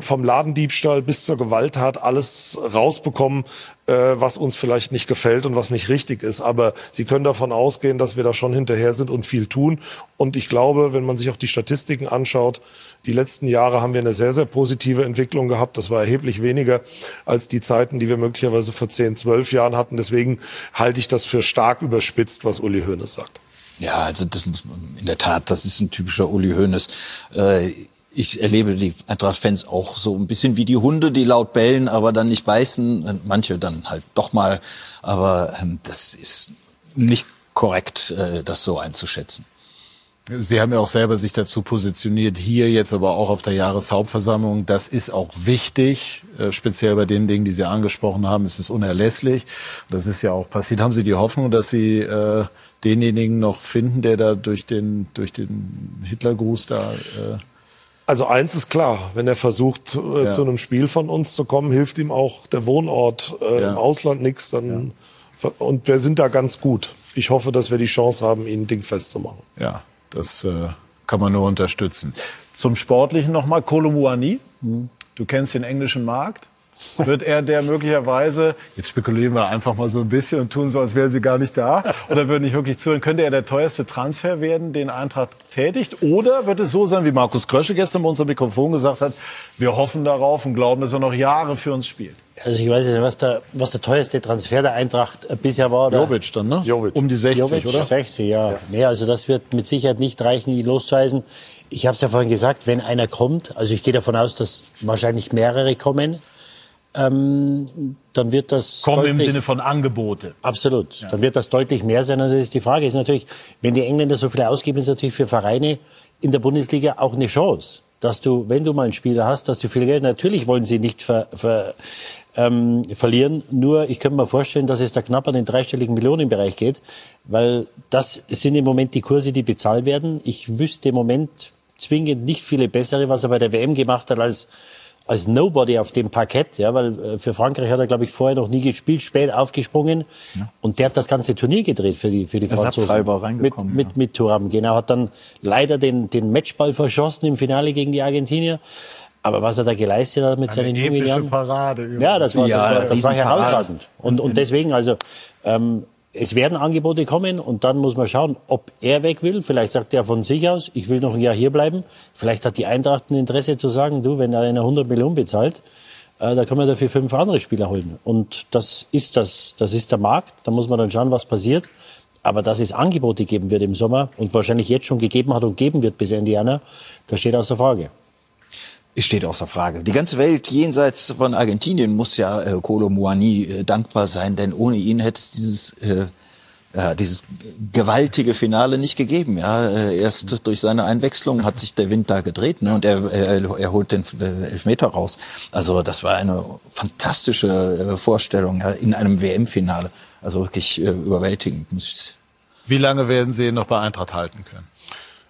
vom Ladendiebstahl bis zur Gewalttat alles rausbekommen, äh, was uns vielleicht nicht gefällt und was nicht richtig ist. Aber Sie können davon ausgehen, dass wir da schon hinterher sind und viel tun. Und ich glaube, wenn man sich auch die Statistiken anschaut, die letzten Jahre haben wir eine sehr, sehr positive Entwicklung gehabt. Das war erheblich weniger als die Zeiten, die wir möglicherweise vor 10, 12 Jahren hatten. Deswegen halte ich das für stark überspitzt, was Uli Hoeneß sagt. Ja, also das, in der Tat, das ist ein typischer Uli Hoeneß. Äh, ich erlebe die Eintracht-Fans auch so ein bisschen wie die Hunde, die laut bellen, aber dann nicht beißen. Manche dann halt doch mal. Aber ähm, das ist nicht korrekt, äh, das so einzuschätzen. Sie haben ja auch selber sich dazu positioniert, hier jetzt aber auch auf der Jahreshauptversammlung. Das ist auch wichtig, äh, speziell bei den Dingen, die Sie angesprochen haben. Es ist unerlässlich. Das ist ja auch passiert. Haben Sie die Hoffnung, dass Sie äh, denjenigen noch finden, der da durch den, durch den Hitlergruß da... Äh also eins ist klar, wenn er versucht, äh, Ja. zu einem Spiel von uns zu kommen, hilft ihm auch der Wohnort äh, Ja. im Ausland nichts. Dann und wir sind da ganz gut. Ich hoffe, dass wir die Chance haben, ihn dingfest zu machen. Ja, das äh, kann man nur unterstützen. Zum Sportlichen nochmal, Kolomuani. Du kennst den englischen Markt. Wird er der möglicherweise, jetzt spekulieren wir einfach mal so ein bisschen und tun so, als wären sie gar nicht da, oder würden nicht wirklich zuhören, könnte er der teuerste Transfer werden, den Eintracht tätigt? Oder wird es so sein, wie Markus Krösche gestern bei unserem Mikrofon gesagt hat, wir hoffen darauf und glauben, dass er noch Jahre für uns spielt? Also ich weiß nicht, was der, was der teuerste Transfer der Eintracht äh, bisher war. Oder? Jovic dann, ne? Um die 60, Jovic, oder? 60, ja. Nee, also das wird mit Sicherheit nicht reichen, ihn loszuweisen. Ich habe es ja vorhin gesagt, wenn einer kommt, also ich gehe davon aus, dass wahrscheinlich mehrere kommen, ähm, dann wird das Kommen im Sinne von Angebote. Absolut. Dann wird das deutlich mehr sein. Also das ist die Frage ist natürlich, wenn die Engländer so viel ausgeben, ist natürlich für Vereine in der Bundesliga auch eine Chance, dass du, wenn du mal einen Spieler hast, dass du viel Geld, natürlich wollen sie nicht ver, ver, ähm, verlieren. Nur ich könnte mir vorstellen, dass es da knapp an den dreistelligen Millionenbereich geht, weil das sind im Moment die Kurse, die bezahlt werden. Ich wüsste im Moment zwingend nicht viele bessere, was er bei der WM gemacht hat als als Nobody auf dem Parkett, ja, weil äh, für Frankreich hat er, glaube ich, vorher noch nie gespielt, spät aufgesprungen und der hat das ganze Turnier gedreht für die für die Franzosen. Mit, mit, mit Thuram, genau, hat dann leider den, den Matchball verschossen im Finale gegen die Argentinier. Aber was er da geleistet hat mit seinen jungen Jahren. Parade. Ja, das war, Ja, das war, das war herausragend. Und, und deswegen, also, ähm, es werden Angebote kommen und dann muss man schauen, ob er weg will. Vielleicht sagt er von sich aus, ich will noch ein Jahr hier bleiben. Vielleicht hat die Eintracht ein Interesse zu sagen, du, wenn er eine 100 Millionen bezahlt, äh, da kann man dafür fünf andere Spieler holen. Und das ist das, das ist der Markt. Da muss man dann schauen, was passiert. Aber dass es Angebote geben wird im Sommer und wahrscheinlich jetzt schon gegeben hat und geben wird bis Ende Januar, das steht außer Frage. Steht außer Frage. Die ganze Welt jenseits von Argentinien muss ja äh, Kolo Muani äh, dankbar sein, denn ohne ihn hätte es dieses äh, ja, dieses gewaltige Finale nicht gegeben. Ja, äh, erst durch seine Einwechslung hat sich der Wind da gedreht ne, und er, er, er holt den äh, Elfmeter raus. Also das war eine fantastische äh, Vorstellung ja, in einem WM-Finale. Also wirklich äh, überwältigend. Wie lange werden Sie ihn noch bei Eintracht halten können?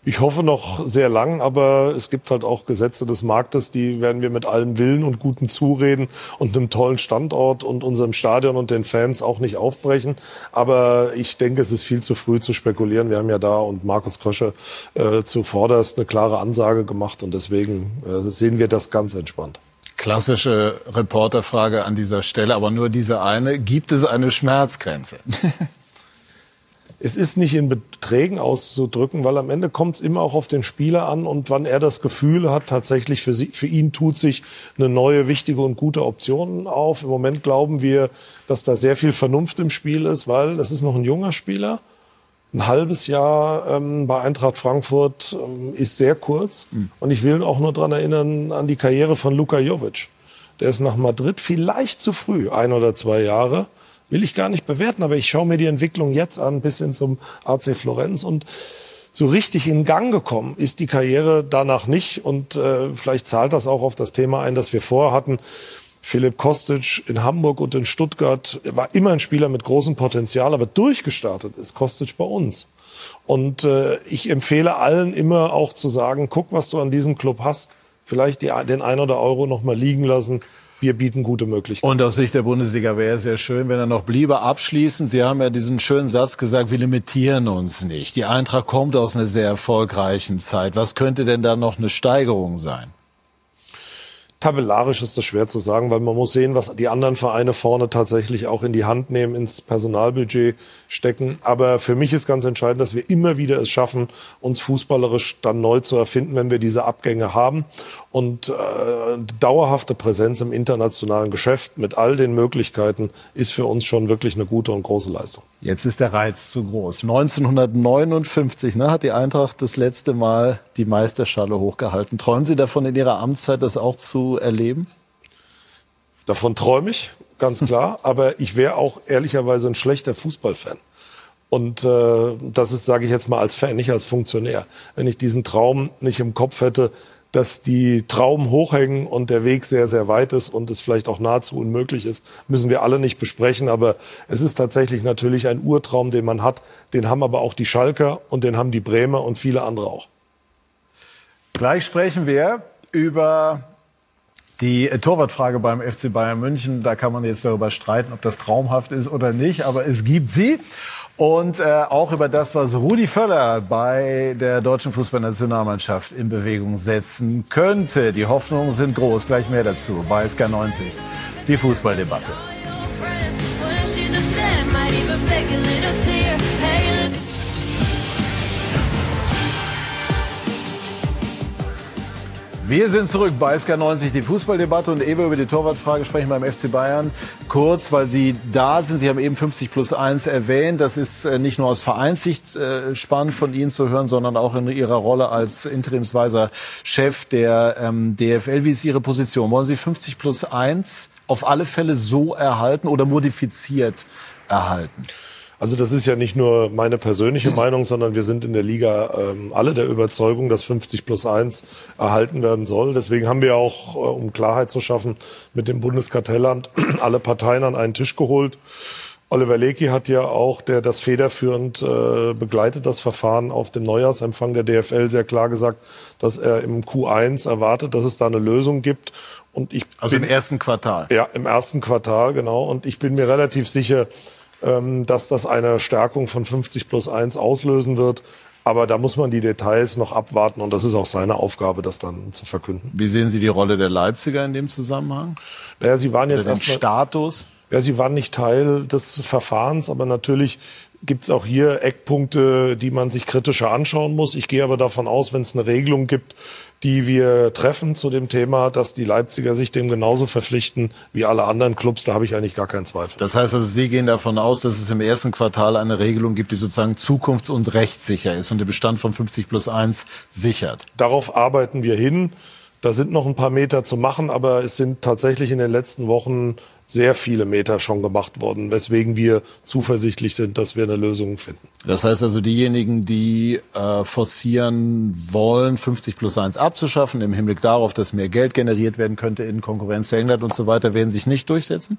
Ich hoffe noch sehr lang, aber es gibt halt auch Gesetze des Marktes, die werden wir mit allem Willen und guten Zureden und einem tollen Standort und unserem Stadion und den Fans auch nicht aufbrechen. Aber ich denke, es ist viel zu früh zu spekulieren. Wir haben ja da und Markus Krösche äh, zuvorderst eine klare Ansage gemacht und deswegen äh, sehen wir das ganz entspannt. Klassische Reporterfrage an dieser Stelle, aber nur diese eine. Gibt es eine Schmerzgrenze? Es ist nicht in Beträgen auszudrücken, weil am Ende kommt es immer auch auf den Spieler an und wann er das Gefühl hat, tatsächlich für, sie, für ihn tut sich eine neue, wichtige und gute Option auf. Im Moment glauben wir, dass da sehr viel Vernunft im Spiel ist, weil das ist noch ein junger Spieler. Ein halbes Jahr ähm, bei Eintracht Frankfurt ähm, ist sehr kurz. Und ich will auch nur dran erinnern an die Karriere von Luka Jovic. Der ist nach Madrid vielleicht zu früh, ein oder zwei Jahre will ich gar nicht bewerten, aber ich schaue mir die Entwicklung jetzt an, bis hin zum AC Florenz und so richtig in Gang gekommen ist die Karriere danach nicht und äh, vielleicht zahlt das auch auf das Thema ein, das wir vorher hatten. Philipp Kostic in Hamburg und in Stuttgart war immer ein Spieler mit großem Potenzial, aber durchgestartet ist Kostic bei uns. Und äh, ich empfehle allen immer auch zu sagen, guck, was du an diesem Club hast, vielleicht die, den ein oder Euro noch mal liegen lassen wir bieten gute Möglichkeiten. Und aus Sicht der Bundesliga wäre es sehr schön, wenn er noch bliebe. Abschließend, Sie haben ja diesen schönen Satz gesagt, wir limitieren uns nicht. Die Eintracht kommt aus einer sehr erfolgreichen Zeit. Was könnte denn da noch eine Steigerung sein? Tabellarisch ist das schwer zu sagen, weil man muss sehen, was die anderen Vereine vorne tatsächlich auch in die Hand nehmen, ins Personalbudget stecken. Aber für mich ist ganz entscheidend, dass wir immer wieder es schaffen, uns fußballerisch dann neu zu erfinden, wenn wir diese Abgänge haben. Und äh, dauerhafte Präsenz im internationalen Geschäft mit all den Möglichkeiten ist für uns schon wirklich eine gute und große Leistung. Jetzt ist der Reiz zu groß. 1959 ne, hat die Eintracht das letzte Mal die Meisterschale hochgehalten. Träumen Sie davon in Ihrer Amtszeit, das auch zu erleben? Davon träume ich, ganz klar. Aber ich wäre auch ehrlicherweise ein schlechter Fußballfan. Und äh, das ist, sage ich jetzt mal, als Fan, nicht als Funktionär. Wenn ich diesen Traum nicht im Kopf hätte, dass die Trauben hochhängen und der Weg sehr, sehr weit ist und es vielleicht auch nahezu unmöglich ist, müssen wir alle nicht besprechen. Aber es ist tatsächlich natürlich ein Urtraum, den man hat. Den haben aber auch die Schalker und den haben die Bremer und viele andere auch. Gleich sprechen wir über die Torwartfrage beim FC Bayern München. Da kann man jetzt darüber streiten, ob das traumhaft ist oder nicht, aber es gibt sie. Und äh, auch über das, was Rudi Völler bei der deutschen Fußballnationalmannschaft in Bewegung setzen könnte. Die Hoffnungen sind groß. Gleich mehr dazu bei SK90. Die Fußballdebatte. Wir sind zurück bei SK90, die Fußballdebatte und Ewe über die Torwartfrage sprechen beim FC Bayern. Kurz, weil Sie da sind. Sie haben eben 50 plus 1 erwähnt. Das ist äh, nicht nur aus Vereinssicht äh, spannend von Ihnen zu hören, sondern auch in Ihrer Rolle als interimsweiser Chef der ähm, DFL. Wie ist Ihre Position? Wollen Sie 50 plus 1 auf alle Fälle so erhalten oder modifiziert erhalten? Also das ist ja nicht nur meine persönliche Meinung, sondern wir sind in der Liga ähm, alle der Überzeugung, dass 50 plus 1 erhalten werden soll. Deswegen haben wir auch, äh, um Klarheit zu schaffen, mit dem Bundeskartellamt alle Parteien an einen Tisch geholt. Oliver Lecky hat ja auch, der das federführend äh, begleitet, das Verfahren auf dem Neujahrsempfang der DFL sehr klar gesagt, dass er im Q1 erwartet, dass es da eine Lösung gibt. Und ich also bin, im ersten Quartal. Ja, im ersten Quartal, genau. Und ich bin mir relativ sicher, dass das eine Stärkung von 50 plus 1 auslösen wird. Aber da muss man die Details noch abwarten und das ist auch seine Aufgabe, das dann zu verkünden. Wie sehen Sie die Rolle der Leipziger in dem Zusammenhang? Naja, sie waren jetzt erstmal Status. Ja, sie waren nicht Teil des Verfahrens, aber natürlich gibt es auch hier Eckpunkte, die man sich kritischer anschauen muss. Ich gehe aber davon aus, wenn es eine Regelung gibt, die wir treffen zu dem Thema, dass die Leipziger sich dem genauso verpflichten wie alle anderen Clubs. Da habe ich eigentlich gar keinen Zweifel. Das heißt also, Sie gehen davon aus, dass es im ersten Quartal eine Regelung gibt, die sozusagen zukunfts- und rechtssicher ist und den Bestand von 50 plus 1 sichert. Darauf arbeiten wir hin. Da sind noch ein paar Meter zu machen, aber es sind tatsächlich in den letzten Wochen sehr viele Meter schon gemacht worden, weswegen wir zuversichtlich sind, dass wir eine Lösung finden. Das heißt also, diejenigen, die äh, forcieren wollen, 50 plus 1 abzuschaffen, im Hinblick darauf, dass mehr Geld generiert werden könnte in Konkurrenz zu England und so weiter, werden sich nicht durchsetzen?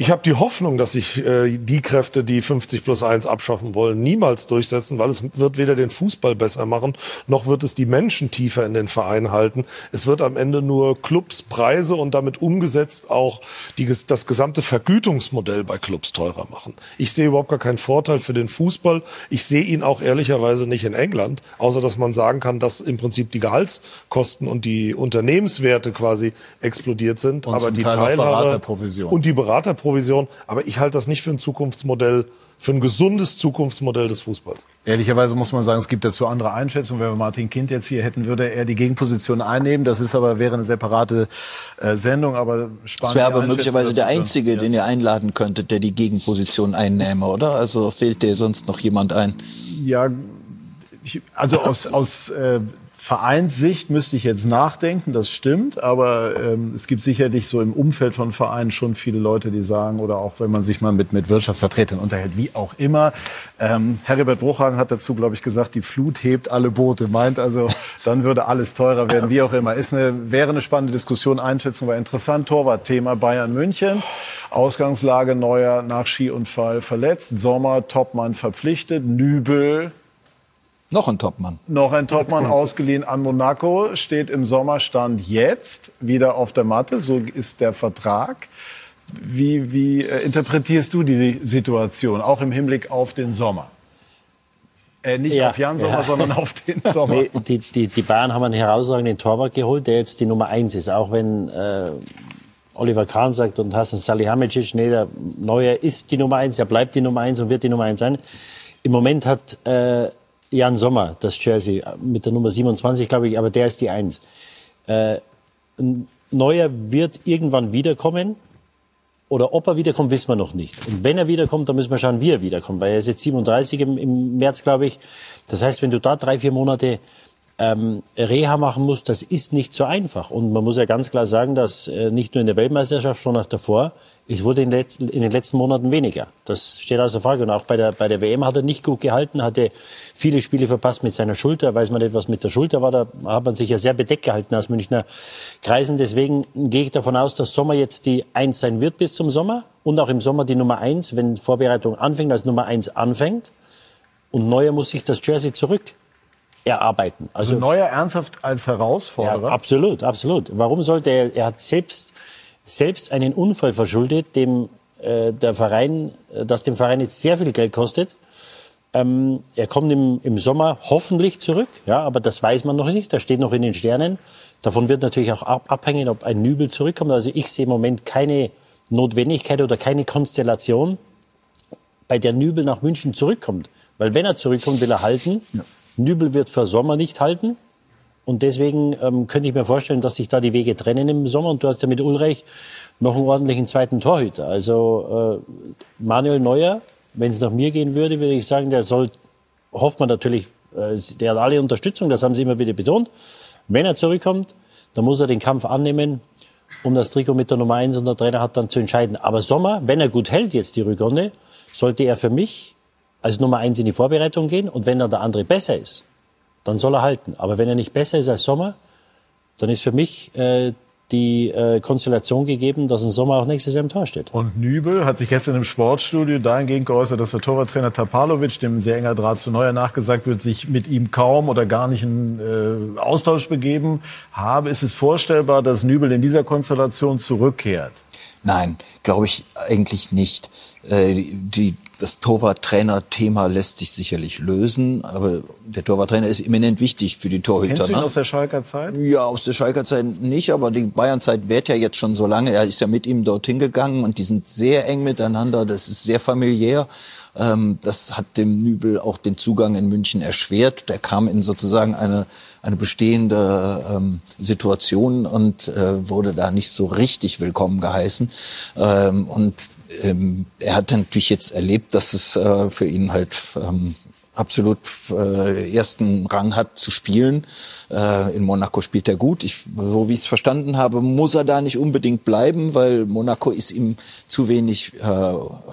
Ich habe die Hoffnung, dass sich äh, die Kräfte, die 50 plus 1 abschaffen wollen, niemals durchsetzen, weil es wird weder den Fußball besser machen, noch wird es die Menschen tiefer in den Verein halten. Es wird am Ende nur Clubs, Preise und damit umgesetzt auch die, das gesamte Vergütungsmodell bei Clubs teurer machen. Ich sehe überhaupt gar keinen Vorteil für den Fußball. Ich sehe ihn auch ehrlicherweise nicht in England, außer dass man sagen kann, dass im Prinzip die Gehaltskosten und die Unternehmenswerte quasi explodiert sind. Und aber die Teil Teilhabe und die Beraterprovision Provision. Aber ich halte das nicht für ein Zukunftsmodell, für ein gesundes Zukunftsmodell des Fußballs. Ehrlicherweise muss man sagen, es gibt dazu andere Einschätzungen. Wenn wir Martin Kind jetzt hier hätten, würde er die Gegenposition einnehmen. Das ist aber wäre eine separate äh, Sendung. Aber spannend. Das wäre aber möglicherweise der einzige, ja. den ihr einladen könntet, der die Gegenposition einnähme, oder? Also fehlt dir sonst noch jemand ein? Ja, ich, also aus, aus äh, Vereinssicht müsste ich jetzt nachdenken, das stimmt, aber ähm, es gibt sicherlich so im Umfeld von Vereinen schon viele Leute, die sagen, oder auch wenn man sich mal mit, mit Wirtschaftsvertretern unterhält, wie auch immer. Ähm, Herbert Bruchhagen hat dazu, glaube ich, gesagt, die Flut hebt alle Boote, meint also, dann würde alles teurer werden, wie auch immer. Ist eine, wäre eine spannende Diskussion, Einschätzung war interessant. Torwartthema Bayern München. Ausgangslage Neuer nach Skiunfall verletzt. Sommer Topmann verpflichtet. Nübel noch ein Topmann. Noch ein Topmann ausgeliehen an Monaco, steht im Sommerstand jetzt wieder auf der Matte, so ist der Vertrag. Wie, wie äh, interpretierst du die Situation, auch im Hinblick auf den Sommer? Äh, nicht ja, auf Jan Sommer, ja. sondern auf den Sommer. Nee, die, die, die Bayern haben einen herausragenden Torwart geholt, der jetzt die Nummer eins ist. Auch wenn äh, Oliver Kahn sagt und Hasan Salihamidzic, nee, der Neuer ist die Nummer eins, er bleibt die Nummer eins und wird die Nummer eins sein. Im Moment hat äh, Jan Sommer das Jersey mit der Nummer 27, glaube ich, aber der ist die eins. Äh, Neuer wird irgendwann wiederkommen oder ob er wiederkommt, wissen wir noch nicht. Und wenn er wiederkommt, dann müssen wir schauen, wie er wiederkommt. Weil er ist jetzt 37 im, im März, glaube ich. Das heißt, wenn du da drei, vier Monate ähm, Reha machen musst, das ist nicht so einfach. Und man muss ja ganz klar sagen, dass äh, nicht nur in der Weltmeisterschaft, schon nach davor, es wurde in, letzten, in, den letzten Monaten weniger. Das steht außer Frage. Und auch bei der, bei der WM hat er nicht gut gehalten, hatte viele Spiele verpasst mit seiner Schulter. Weiß man nicht, was mit der Schulter war. Da hat man sich ja sehr bedeckt gehalten aus Münchner Kreisen. Deswegen gehe ich davon aus, dass Sommer jetzt die Eins sein wird bis zum Sommer. Und auch im Sommer die Nummer Eins, wenn Vorbereitung anfängt, als Nummer Eins anfängt. Und Neuer muss sich das Jersey zurück erarbeiten. Also, also Neuer ernsthaft als Herausforderer? Ja, absolut, absolut. Warum sollte er, er hat selbst, selbst einen Unfall verschuldet, dem äh, der Verein, äh, das dem Verein jetzt sehr viel Geld kostet. Ähm, er kommt im, im Sommer hoffentlich zurück, ja, aber das weiß man noch nicht, das steht noch in den Sternen. Davon wird natürlich auch ab, abhängen, ob ein Nübel zurückkommt. Also ich sehe im Moment keine Notwendigkeit oder keine Konstellation, bei der Nübel nach München zurückkommt. Weil wenn er zurückkommt, will er halten. Ja. Nübel wird für Sommer nicht halten. Und deswegen ähm, könnte ich mir vorstellen, dass sich da die Wege trennen im Sommer. Und du hast ja mit Ulreich noch einen ordentlichen zweiten Torhüter. Also äh, Manuel Neuer, wenn es nach mir gehen würde, würde ich sagen, der soll, hofft man natürlich, äh, der hat alle Unterstützung, das haben sie immer wieder betont. Wenn er zurückkommt, dann muss er den Kampf annehmen, um das Trikot mit der Nummer 1 und der Trainer hat dann zu entscheiden. Aber Sommer, wenn er gut hält jetzt die Rückrunde, sollte er für mich als Nummer eins in die Vorbereitung gehen und wenn dann der andere besser ist, dann soll er halten. Aber wenn er nicht besser ist als Sommer, dann ist für mich äh, die äh, Konstellation gegeben, dass ein Sommer auch nächstes Jahr im Tor steht. Und Nübel hat sich gestern im Sportstudio dahingehend geäußert, dass der Torwarttrainer Tapalovic, dem sehr enger Draht zu Neuer nachgesagt wird, sich mit ihm kaum oder gar nicht in äh, Austausch begeben habe. Ist es vorstellbar, dass Nübel in dieser Konstellation zurückkehrt? Nein, glaube ich eigentlich nicht. Äh, die das Torwarttrainer-Thema lässt sich sicherlich lösen, aber der Torwarttrainer ist eminent wichtig für die Torhüter. Kennst du ihn ne? aus der Schalker Zeit? Ja, aus der Schalker Zeit nicht, aber die Bayern-Zeit währt ja jetzt schon so lange. Er ist ja mit ihm dorthin gegangen und die sind sehr eng miteinander. Das ist sehr familiär. Ähm, das hat dem Nübel auch den Zugang in München erschwert. Der kam in sozusagen eine, eine bestehende ähm, Situation und äh, wurde da nicht so richtig willkommen geheißen. Ähm, und ähm, er hat natürlich jetzt erlebt, dass es äh, für ihn halt ähm, absolut äh, ersten Rang hat zu spielen. Äh, in Monaco spielt er gut. Ich, so wie ich es verstanden habe, muss er da nicht unbedingt bleiben, weil Monaco ist ihm zu wenig äh,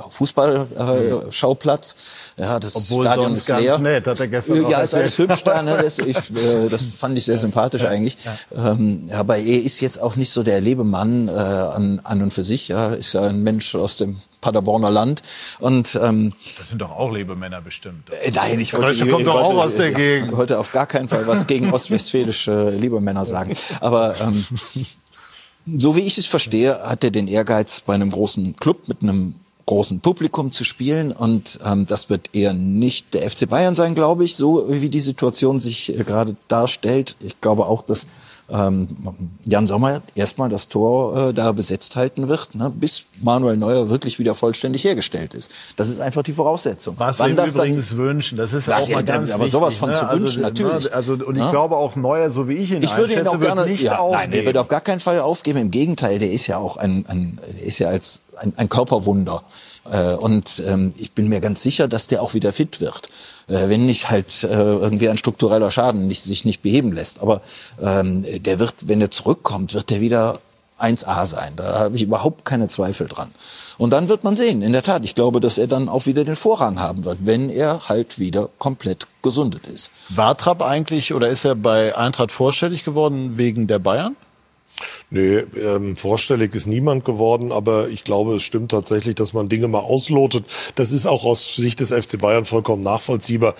Fußballschauplatz. Äh, ja, das Obwohl Stadion ist leer. Ganz nett, hat er gestern ja, ist alles hübsch da. Ne? Das, ich, äh, das fand ich sehr sympathisch ja, eigentlich. Ja. Ähm, aber er ist jetzt auch nicht so der Lebemann äh, an, an und für sich. Ja, ist ja ein Mensch aus dem Paderborner Land. Und ähm, das sind doch auch Lebemänner bestimmt. Äh, nein, ich wollte, kommt doch auch aus der Gegend. Ich wollte auf gar keinen Fall was gegen ostwestfälische Lebemänner sagen. Aber ähm, so wie ich es verstehe, hat er den Ehrgeiz, bei einem großen Club mit einem großen Publikum zu spielen. Und ähm, das wird eher nicht der FC Bayern sein, glaube ich, so wie die Situation sich äh, gerade darstellt. Ich glaube auch, dass ähm, Jan Sommer erstmal das Tor äh, da besetzt halten wird, ne, bis Manuel Neuer wirklich wieder vollständig hergestellt ist. Das ist einfach die Voraussetzung. Was Wann wir das übrigens dann, wünschen, das ist das auch mal ganz aber wichtig, sowas von ne? zu wünschen, also, natürlich. Ne, also und ich ja. glaube auch Neuer, so wie ich ihn ich würde ihn auch gerne, nicht ja, aufgeben. Nein, der wird auf gar keinen Fall aufgeben. Im Gegenteil, der ist ja auch ein, ein der ist ja als ein, ein Körperwunder. Äh, und ähm, ich bin mir ganz sicher, dass der auch wieder fit wird. Äh, wenn nicht halt äh, irgendwie ein struktureller Schaden sich nicht beheben lässt. Aber ähm, der wird, wenn er zurückkommt, wird der wieder 1A sein. Da habe ich überhaupt keine Zweifel dran. Und dann wird man sehen, in der Tat. Ich glaube, dass er dann auch wieder den Vorrang haben wird, wenn er halt wieder komplett gesundet ist. War Trapp eigentlich oder ist er bei Eintracht vorstellig geworden wegen der Bayern? Nee, ähm, vorstellig ist niemand geworden, aber ich glaube, es stimmt tatsächlich, dass man Dinge mal auslotet. Das ist auch aus Sicht des FC Bayern vollkommen nachvollziehbar.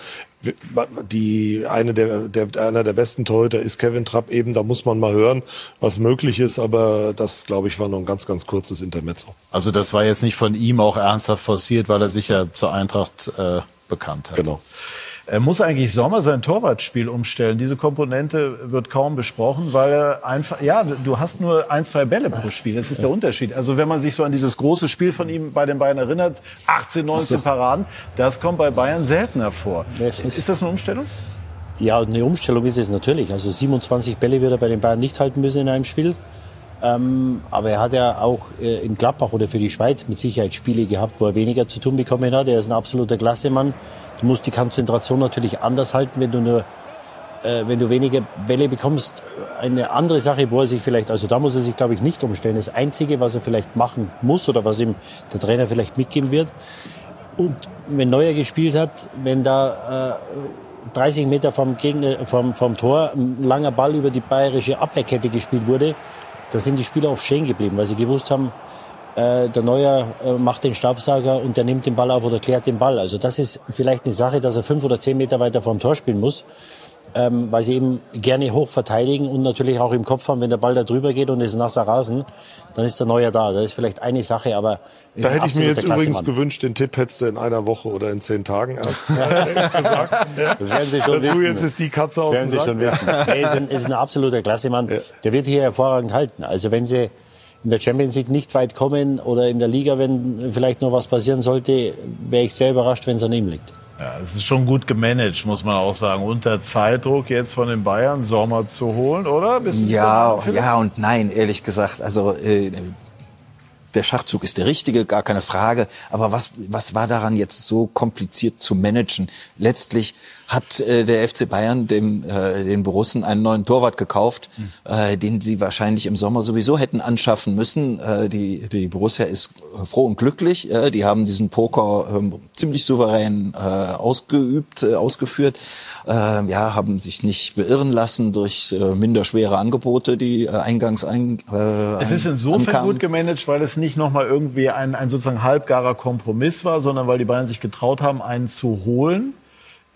Die eine der, der einer der besten Torhüter ist Kevin Trapp eben. Da muss man mal hören, was möglich ist. Aber das, glaube ich, war nur ein ganz, ganz kurzes Intermezzo. Also das war jetzt nicht von ihm auch ernsthaft forciert, weil er sich ja zur Eintracht äh, bekannt hat. Genau. Er muss eigentlich Sommer sein Torwartspiel umstellen. Diese Komponente wird kaum besprochen, weil er einfach, ja, du hast nur ein, zwei Bälle pro Spiel. Das ist der Unterschied. Also wenn man sich so an dieses große Spiel von ihm bei den Bayern erinnert, 18, 19 Paraden, das kommt bei Bayern seltener vor. Ist das eine Umstellung? Ja, eine Umstellung ist es natürlich. Also 27 Bälle wird er bei den Bayern nicht halten müssen in einem Spiel. Ähm, aber er hat ja auch äh, in Gladbach oder für die Schweiz mit Sicherheit Spiele gehabt, wo er weniger zu tun bekommen hat. Er ist ein absoluter Klassemann. Du musst die Konzentration natürlich anders halten, wenn du nur äh, wenn du weniger Bälle bekommst. Eine andere Sache, wo er sich vielleicht, also da muss er sich, glaube ich, nicht umstellen. Das Einzige, was er vielleicht machen muss oder was ihm der Trainer vielleicht mitgeben wird. Und wenn Neuer gespielt hat, wenn da äh, 30 Meter vom, Gegner, vom, vom Tor ein langer Ball über die bayerische Abwehrkette gespielt wurde, da sind die Spieler oft stehen geblieben, weil sie gewusst haben, äh, der Neuer äh, macht den Stabsager und der nimmt den Ball auf oder klärt den Ball. Also das ist vielleicht eine Sache, dass er fünf oder zehn Meter weiter vom Tor spielen muss, ähm, weil sie eben gerne hoch verteidigen und natürlich auch im Kopf haben, wenn der Ball da drüber geht und es ist nasser Rasen, dann ist der Neuer da. Das ist vielleicht eine Sache, aber da hätte ich mir jetzt übrigens gewünscht, den Tipp hättest du in einer Woche oder in zehn Tagen erst gesagt. Das werden Sie schon Dazu wissen. jetzt ist die Katze werden dem Sie schon Sack. wissen. Er ist ein, ist ein absoluter Klassemann. Der wird hier hervorragend halten. Also wenn Sie in der Champions League nicht weit kommen oder in der Liga, wenn vielleicht noch was passieren sollte, wäre ich sehr überrascht, wenn es an ihm liegt. Ja, es ist schon gut gemanagt, muss man auch sagen. Unter Zeitdruck jetzt von den Bayern Sommer zu holen, oder? Ja, so- ja und nein, ehrlich gesagt. Also äh, der Schachzug ist der richtige, gar keine Frage. Aber was, was war daran jetzt so kompliziert zu managen? Letztlich hat äh, der FC Bayern dem äh, den Borussen einen neuen Torwart gekauft, äh, den sie wahrscheinlich im Sommer sowieso hätten anschaffen müssen. Äh, die, die Borussia ist froh und glücklich. Äh, die haben diesen Poker ähm, ziemlich souverän äh, ausgeübt, äh, ausgeführt. Äh, ja, haben sich nicht beirren lassen durch äh, minderschwere Angebote, die äh, eingangs ein, äh, Es ist insofern ankamen. gut gemanagt, weil es nicht nochmal irgendwie ein, ein sozusagen halbgarer Kompromiss war, sondern weil die Bayern sich getraut haben, einen zu holen.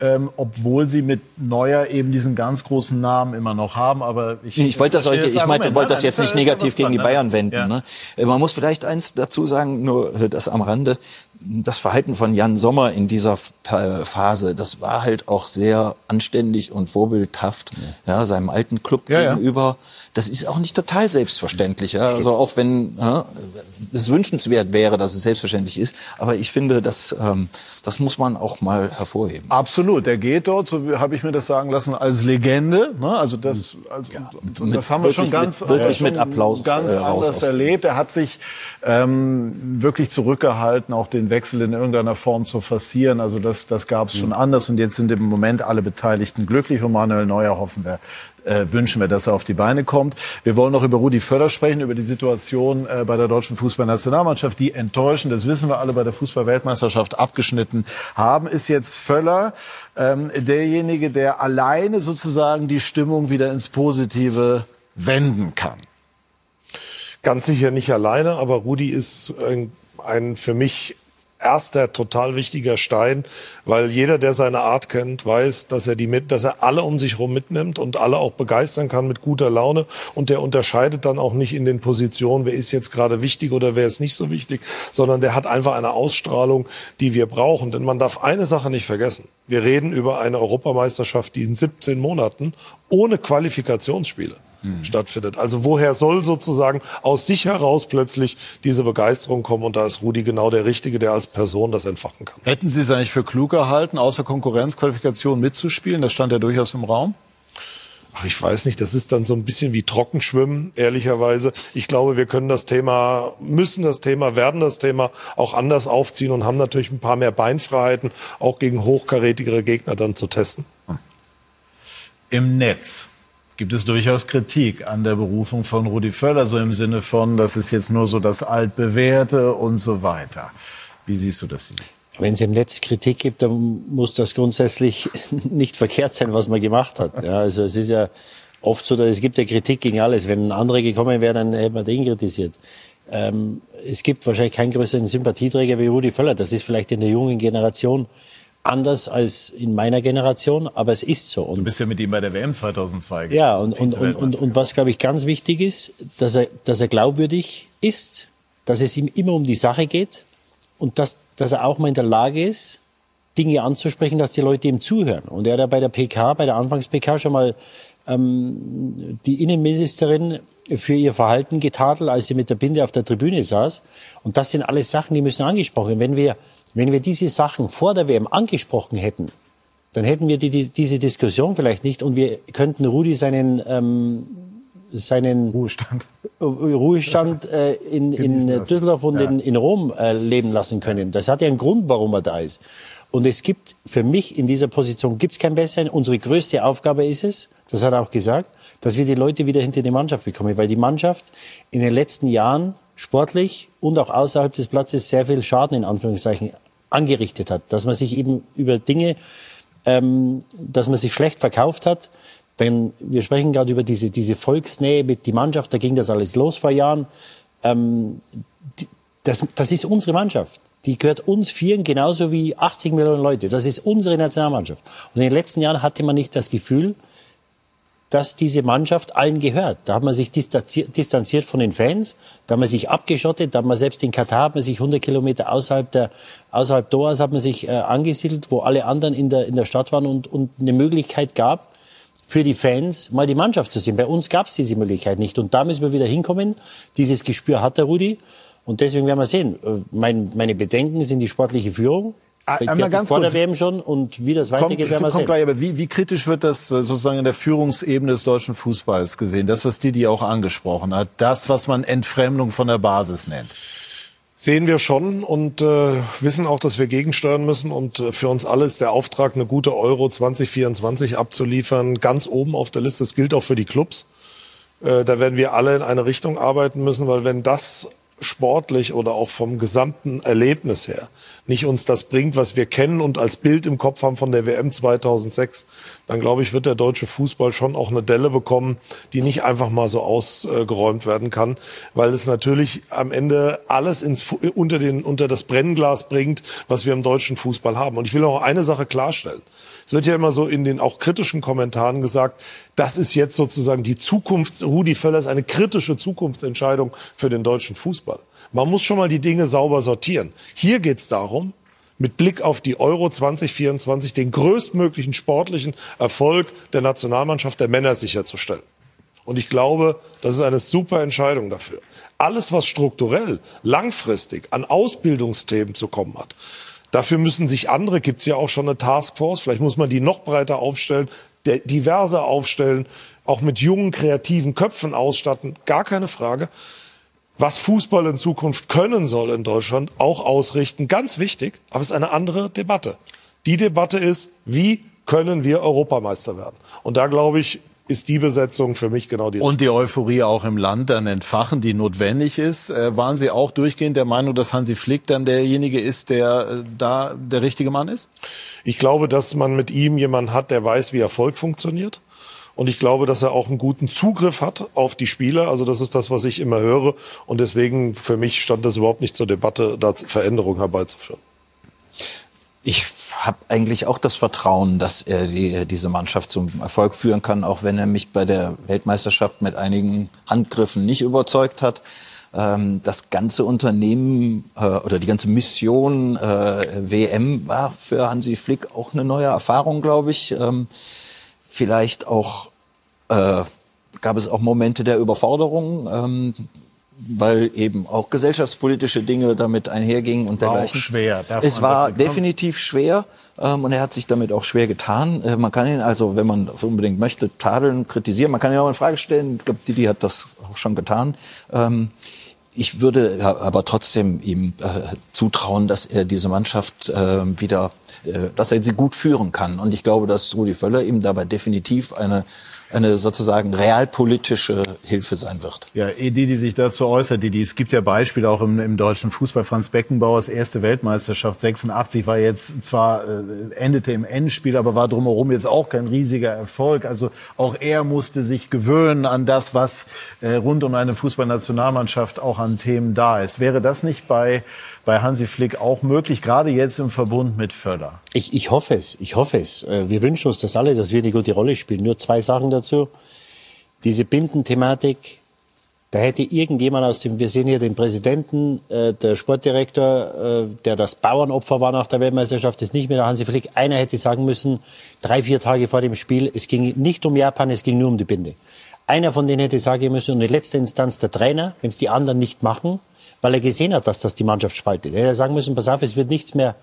Ähm, obwohl sie mit Neuer eben diesen ganz großen Namen immer noch haben, aber ich Ich wollte das, euch, ich meinte, wollte Nein, das jetzt nein, nicht negativ gegen die ne? Bayern wenden. Ja. Ne? Äh, Man muss vielleicht eins dazu sagen, nur das am Rande. Das Verhalten von Jan Sommer in dieser äh, Phase, das war halt auch sehr anständig und vorbildhaft, ja, seinem alten Club Ja, ja. gegenüber. Das ist auch nicht total selbstverständlich. Ja? Also auch wenn ja, es wünschenswert wäre, dass es selbstverständlich ist, aber ich finde, das, ähm, das muss man auch mal hervorheben. Absolut, der geht dort, so habe ich mir das sagen lassen, als Legende. Ne? Also das, also, und mit- das haben wir schon ganz, mit- wirklich schon mit Applaus, ganz äh, anders erlebt. Er hat sich ähm, wirklich zurückgehalten, auch den Wechsel in irgendeiner Form zu forcieren. Also das, das gab es schon anders und jetzt sind im Moment alle Beteiligten glücklich und Manuel Neuer hoffen wir. Äh, wünschen wir, dass er auf die Beine kommt. Wir wollen noch über Rudi Völler sprechen, über die Situation äh, bei der deutschen Fußballnationalmannschaft, die enttäuschend, das wissen wir alle, bei der Fußballweltmeisterschaft abgeschnitten haben. Ist jetzt Völler ähm, derjenige, der alleine sozusagen die Stimmung wieder ins Positive wenden kann? Ganz sicher nicht alleine, aber Rudi ist ein, ein für mich erster total wichtiger Stein, weil jeder, der seine Art kennt, weiß, dass er die mit, dass er alle um sich herum mitnimmt und alle auch begeistern kann mit guter Laune. Und der unterscheidet dann auch nicht in den Positionen, wer ist jetzt gerade wichtig oder wer ist nicht so wichtig, sondern der hat einfach eine Ausstrahlung, die wir brauchen, denn man darf eine Sache nicht vergessen. Wir reden über eine Europameisterschaft, die in 17 Monaten ohne Qualifikationsspiele stattfindet. Also woher soll sozusagen aus sich heraus plötzlich diese Begeisterung kommen? Und da ist Rudi genau der Richtige, der als Person das entfachen kann. Hätten Sie es eigentlich für klug gehalten, außer Konkurrenzqualifikation mitzuspielen? Das stand ja durchaus im Raum. Ach, ich weiß nicht, das ist dann so ein bisschen wie Trockenschwimmen, ehrlicherweise. Ich glaube, wir können das Thema, müssen das Thema, werden das Thema auch anders aufziehen und haben natürlich ein paar mehr Beinfreiheiten, auch gegen hochkarätigere Gegner dann zu testen. Im Netz gibt es durchaus Kritik an der Berufung von Rudi Völler, so im Sinne von, das ist jetzt nur so das Altbewährte und so weiter. Wie siehst du das? Wenn es im Netz Kritik gibt, dann muss das grundsätzlich nicht verkehrt sein, was man gemacht hat. Ja, also es ist ja oft so, dass es gibt ja Kritik gegen alles. Wenn ein anderer gekommen wäre, dann hätte man den kritisiert. Ähm, es gibt wahrscheinlich keinen größeren Sympathieträger wie Rudi Völler. Das ist vielleicht in der jungen Generation anders als in meiner Generation, aber es ist so. Und Du bist ja mit ihm bei der WM 2002 ja, und, und, und, und, und was, glaube ich, ganz wichtig ist, dass er, dass er glaubwürdig ist, dass es ihm immer um die Sache geht und dass, dass er auch mal in der Lage ist, Dinge anzusprechen, dass die Leute ihm zuhören. Und er hat ja bei der PK, bei der Anfangs-PK schon mal ähm, die Innenministerin für ihr Verhalten getadelt, als sie mit der Binde auf der Tribüne saß. Und das sind alles Sachen, die müssen angesprochen werden. Wenn wir, wenn wir diese Sachen vor der WM angesprochen hätten, dann hätten wir die, die, diese Diskussion vielleicht nicht und wir könnten Rudi seinen, ähm, seinen Ruhestand, Ruhestand äh, in, in Düsseldorf und ja. in, in Rom äh, leben lassen können. Das hat ja einen Grund, warum er da ist. Und es gibt für mich in dieser Position gibt's kein Besseren. Unsere größte Aufgabe ist es, das hat er auch gesagt, dass wir die Leute wieder hinter die Mannschaft bekommen, weil die Mannschaft in den letzten Jahren sportlich und auch außerhalb des Platzes sehr viel Schaden in Anführungszeichen angerichtet hat, dass man sich eben über Dinge, ähm, dass man sich schlecht verkauft hat. Denn wir sprechen gerade über diese, diese Volksnähe mit die Mannschaft, da ging das alles los vor Jahren. Ähm, das, das ist unsere Mannschaft. Die gehört uns Vieren genauso wie 80 Millionen Leute. Das ist unsere Nationalmannschaft. Und in den letzten Jahren hatte man nicht das Gefühl, dass diese Mannschaft allen gehört. Da hat man sich distanziert von den Fans, da hat man sich abgeschottet, da hat man selbst in Katar hat man sich 100 Kilometer außerhalb der außerhalb Dohas hat man sich äh, angesiedelt, wo alle anderen in der in der Stadt waren und und eine Möglichkeit gab für die Fans mal die Mannschaft zu sehen. Bei uns gab es diese Möglichkeit nicht und da müssen wir wieder hinkommen. Dieses Gespür hat der Rudi und deswegen werden wir sehen. Äh, mein, meine Bedenken sind die sportliche Führung. Einmal ganz vor kurz. der WM schon und wie das weitergeht, werden wir sehen. Gleich, aber wie, wie kritisch wird das äh, sozusagen in der Führungsebene des deutschen Fußballs gesehen? Das, was Didi auch angesprochen hat, das, was man Entfremdung von der Basis nennt. Sehen wir schon und äh, wissen auch, dass wir gegensteuern müssen. Und äh, für uns alle ist der Auftrag, eine gute Euro 2024 abzuliefern, ganz oben auf der Liste. Das gilt auch für die Clubs. Äh, da werden wir alle in eine Richtung arbeiten müssen, weil wenn das sportlich oder auch vom gesamten Erlebnis her nicht uns das bringt, was wir kennen und als Bild im Kopf haben von der WM 2006, dann glaube ich, wird der deutsche Fußball schon auch eine Delle bekommen, die nicht einfach mal so ausgeräumt werden kann, weil es natürlich am Ende alles ins, unter, den, unter das Brennglas bringt, was wir im deutschen Fußball haben. Und ich will auch eine Sache klarstellen. Es wird ja immer so in den auch kritischen Kommentaren gesagt, das ist jetzt sozusagen die Zukunft, Rudi Völler ist eine kritische Zukunftsentscheidung für den deutschen Fußball. Man muss schon mal die Dinge sauber sortieren. Hier geht es darum, mit Blick auf die Euro 2024 den größtmöglichen sportlichen Erfolg der Nationalmannschaft der Männer sicherzustellen. Und ich glaube, das ist eine super Entscheidung dafür. Alles, was strukturell, langfristig an Ausbildungsthemen zu kommen hat, Dafür müssen sich andere, gibt's ja auch schon eine Taskforce, vielleicht muss man die noch breiter aufstellen, diverser aufstellen, auch mit jungen, kreativen Köpfen ausstatten, gar keine Frage. Was Fußball in Zukunft können soll in Deutschland, auch ausrichten, ganz wichtig, aber es ist eine andere Debatte. Die Debatte ist, wie können wir Europameister werden? Und da glaube ich, ist die Besetzung für mich genau die. Und die Euphorie auch im Land dann entfachen, die notwendig ist. Äh, waren Sie auch durchgehend der Meinung, dass Hansi Flick dann derjenige ist, der äh, da der richtige Mann ist? Ich glaube, dass man mit ihm jemanden hat, der weiß, wie Erfolg funktioniert. Und ich glaube, dass er auch einen guten Zugriff hat auf die Spieler. Also das ist das, was ich immer höre. Und deswegen für mich stand das überhaupt nicht zur Debatte, da Veränderungen herbeizuführen. Ich habe eigentlich auch das Vertrauen, dass er die, diese Mannschaft zum Erfolg führen kann, auch wenn er mich bei der Weltmeisterschaft mit einigen Handgriffen nicht überzeugt hat. Ähm, das ganze Unternehmen äh, oder die ganze Mission äh, WM war für Hansi Flick auch eine neue Erfahrung, glaube ich. Ähm, vielleicht auch äh, gab es auch Momente der Überforderung. Ähm, weil eben auch gesellschaftspolitische Dinge damit einhergingen und war dergleichen. Auch schwer. Es war definitiv schwer ähm, und er hat sich damit auch schwer getan. Äh, man kann ihn also, wenn man unbedingt möchte, tadeln, kritisieren. Man kann ihn auch in Frage stellen. Ich glaube, Didi hat das auch schon getan. Ähm, ich würde aber trotzdem ihm äh, zutrauen, dass er diese Mannschaft äh, wieder, äh, dass er sie gut führen kann. Und ich glaube, dass Rudi Völler ihm dabei definitiv eine eine sozusagen realpolitische Hilfe sein wird. Ja, die, die sich dazu äußert, die, die, es gibt ja Beispiele auch im, im deutschen Fußball. Franz Beckenbauers erste Weltmeisterschaft 86 war jetzt zwar äh, endete im Endspiel, aber war drumherum jetzt auch kein riesiger Erfolg. Also auch er musste sich gewöhnen an das, was äh, rund um eine Fußballnationalmannschaft auch an Themen da ist. Wäre das nicht bei bei Hansi Flick auch möglich, gerade jetzt im Verbund mit Förder? Ich, ich hoffe es, ich hoffe es. Äh, wir wünschen uns das alle, dass wir eine gute Rolle spielen. Nur zwei Sachen dazu. Diese Bindenthematik Da hätte irgendjemand aus dem, wir sehen hier den Präsidenten, äh, der Sportdirektor, äh, der das Bauernopfer war nach der Weltmeisterschaft, ist nicht mehr der Hansi Flick. Einer hätte sagen müssen, drei, vier Tage vor dem Spiel, es ging nicht um Japan, es ging nur um die Binde. Einer von denen hätte sagen müssen, und in letzter Instanz der Trainer, wenn es die anderen nicht machen, weil er gesehen hat, dass das die Mannschaft spaltet. Er hätte sagen müssen, pass auf, es wird nichts mehr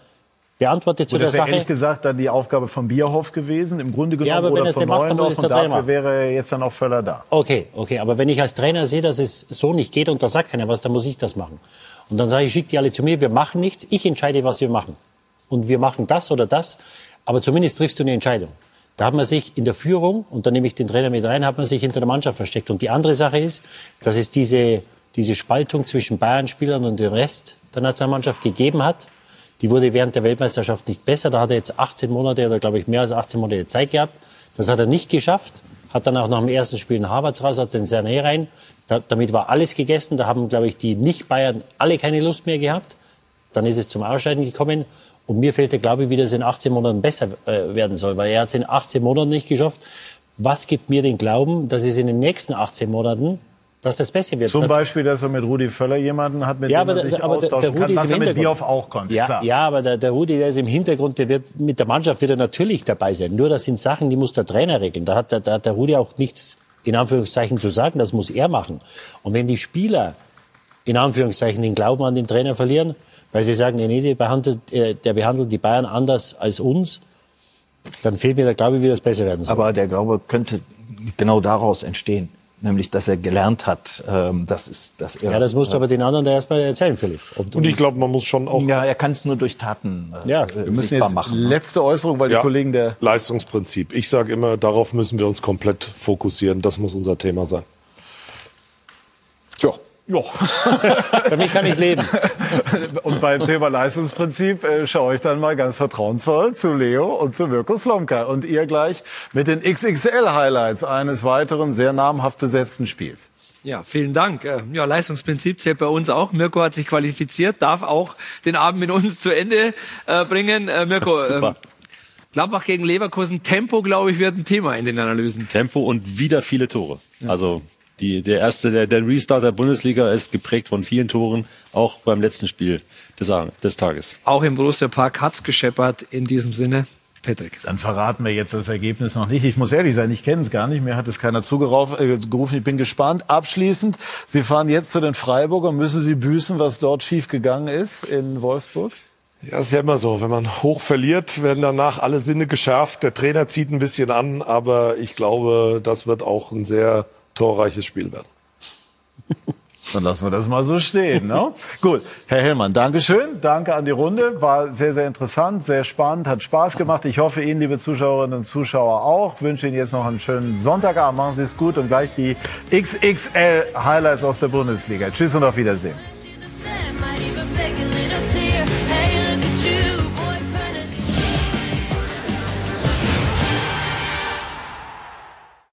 beantwortet zu der das wäre Sache. ehrlich gesagt dann die Aufgabe von Bierhoff gewesen, im Grunde genommen, Ja, aber wenn oder es der macht, dann muss es der Trainer dafür wäre jetzt dann auch Völler da. Okay, okay, aber wenn ich als Trainer sehe, dass es so nicht geht und da sagt keiner was, dann muss ich das machen. Und dann sage ich, schickt die alle zu mir, wir machen nichts, ich entscheide, was wir machen. Und wir machen das oder das, aber zumindest triffst du eine Entscheidung. Da hat man sich in der Führung, und da nehme ich den Trainer mit rein, hat man sich hinter der Mannschaft versteckt. Und die andere Sache ist, dass es diese, diese Spaltung zwischen Bayern-Spielern und dem Rest der Nationalmannschaft gegeben hat. Die wurde während der Weltmeisterschaft nicht besser. Da hat er jetzt 18 Monate oder glaube ich mehr als 18 Monate Zeit gehabt. Das hat er nicht geschafft. Hat dann auch nach dem ersten Spiel einen Harvards raus, hat den Sané rein. Da, damit war alles gegessen. Da haben, glaube ich, die Nicht-Bayern alle keine Lust mehr gehabt. Dann ist es zum Ausscheiden gekommen. Und mir fehlt der Glaube, wie das in 18 Monaten besser äh, werden soll. Weil er hat es in 18 Monaten nicht geschafft. Was gibt mir den Glauben, dass es in den nächsten 18 Monaten, dass das besser wird? Zum Beispiel, dass er mit Rudi Völler jemanden hat, mit Ja, dem er sich der, aber der, der austauschen Rudi kann, ist im er mit Hintergrund. Bierhoff auch konnte. Ja, klar. ja, aber der, der Rudi, der ist im Hintergrund, der wird mit der Mannschaft wieder natürlich dabei sein. Nur das sind Sachen, die muss der Trainer regeln. Da hat der, da hat der Rudi auch nichts in Anführungszeichen zu sagen. Das muss er machen. Und wenn die Spieler in Anführungszeichen den Glauben an den Trainer verlieren, weil sie sagen, nee, nee, der behandelt, äh, der behandelt die Bayern anders als uns, dann fehlt mir der Glaube, wie das besser werden soll. Aber der Glaube könnte genau daraus entstehen. Nämlich, dass er gelernt hat, ähm, das ist, dass er. ja, das musst du aber den anderen da erstmal erzählen, Philipp. Ob, Und ich glaube, man muss schon auch Ja, er kann es nur durch Taten äh, Ja, äh, Wir müssen jetzt machen. letzte Äußerung, weil die Ja, Kollegen der Leistungsprinzip. Ich sage immer, darauf müssen wir uns komplett fokussieren. Das muss unser Thema sein. Ja. Ja. Damit kann ich leben. Und beim Thema Leistungsprinzip äh, schaue ich dann mal ganz vertrauensvoll zu Leo und zu Mirko Slomka. Und ihr gleich mit den XXL-Highlights eines weiteren sehr namhaft besetzten Spiels. Ja, vielen Dank. Äh, Ja, Leistungsprinzip zählt bei uns auch. Mirko hat sich qualifiziert, darf auch den Abend mit uns zu Ende äh, bringen. Äh, Mirko, ähm, Gladbach gegen Leverkusen, Tempo, glaube ich, wird ein Thema in den Analysen. Tempo und wieder viele Tore. Also die, der erste, der, der Restart der Bundesliga ist geprägt von vielen Toren, auch beim letzten Spiel des, des Tages. Auch im Borussia Park hat's gescheppert. In diesem Sinne, Patrick. Dann verraten wir jetzt das Ergebnis noch nicht. Ich muss ehrlich sein, ich kenne es gar nicht. Mir hat es keiner zugerufen. Äh, ich bin gespannt. Abschließend, Sie fahren jetzt zu den Freiburgern. Müssen Sie büßen, was dort schief gegangen ist in Wolfsburg? Ja, ist ja immer so. Wenn man hoch verliert, werden danach alle Sinne geschärft. Der Trainer zieht ein bisschen an, aber ich glaube, das wird auch ein sehr torreiches Spiel werden. Dann lassen wir das mal so stehen. Ne? Gut, Herr Hellmann, Dankeschön. Danke an die Runde. War sehr, sehr interessant, sehr spannend, hat Spaß gemacht. Ich hoffe, Ihnen, liebe Zuschauerinnen und Zuschauer, auch. Wünsche Ihnen jetzt noch einen schönen Sonntagabend. Machen Sie es gut und gleich die XXL-Highlights aus der Bundesliga. Tschüss und auf Wiedersehen.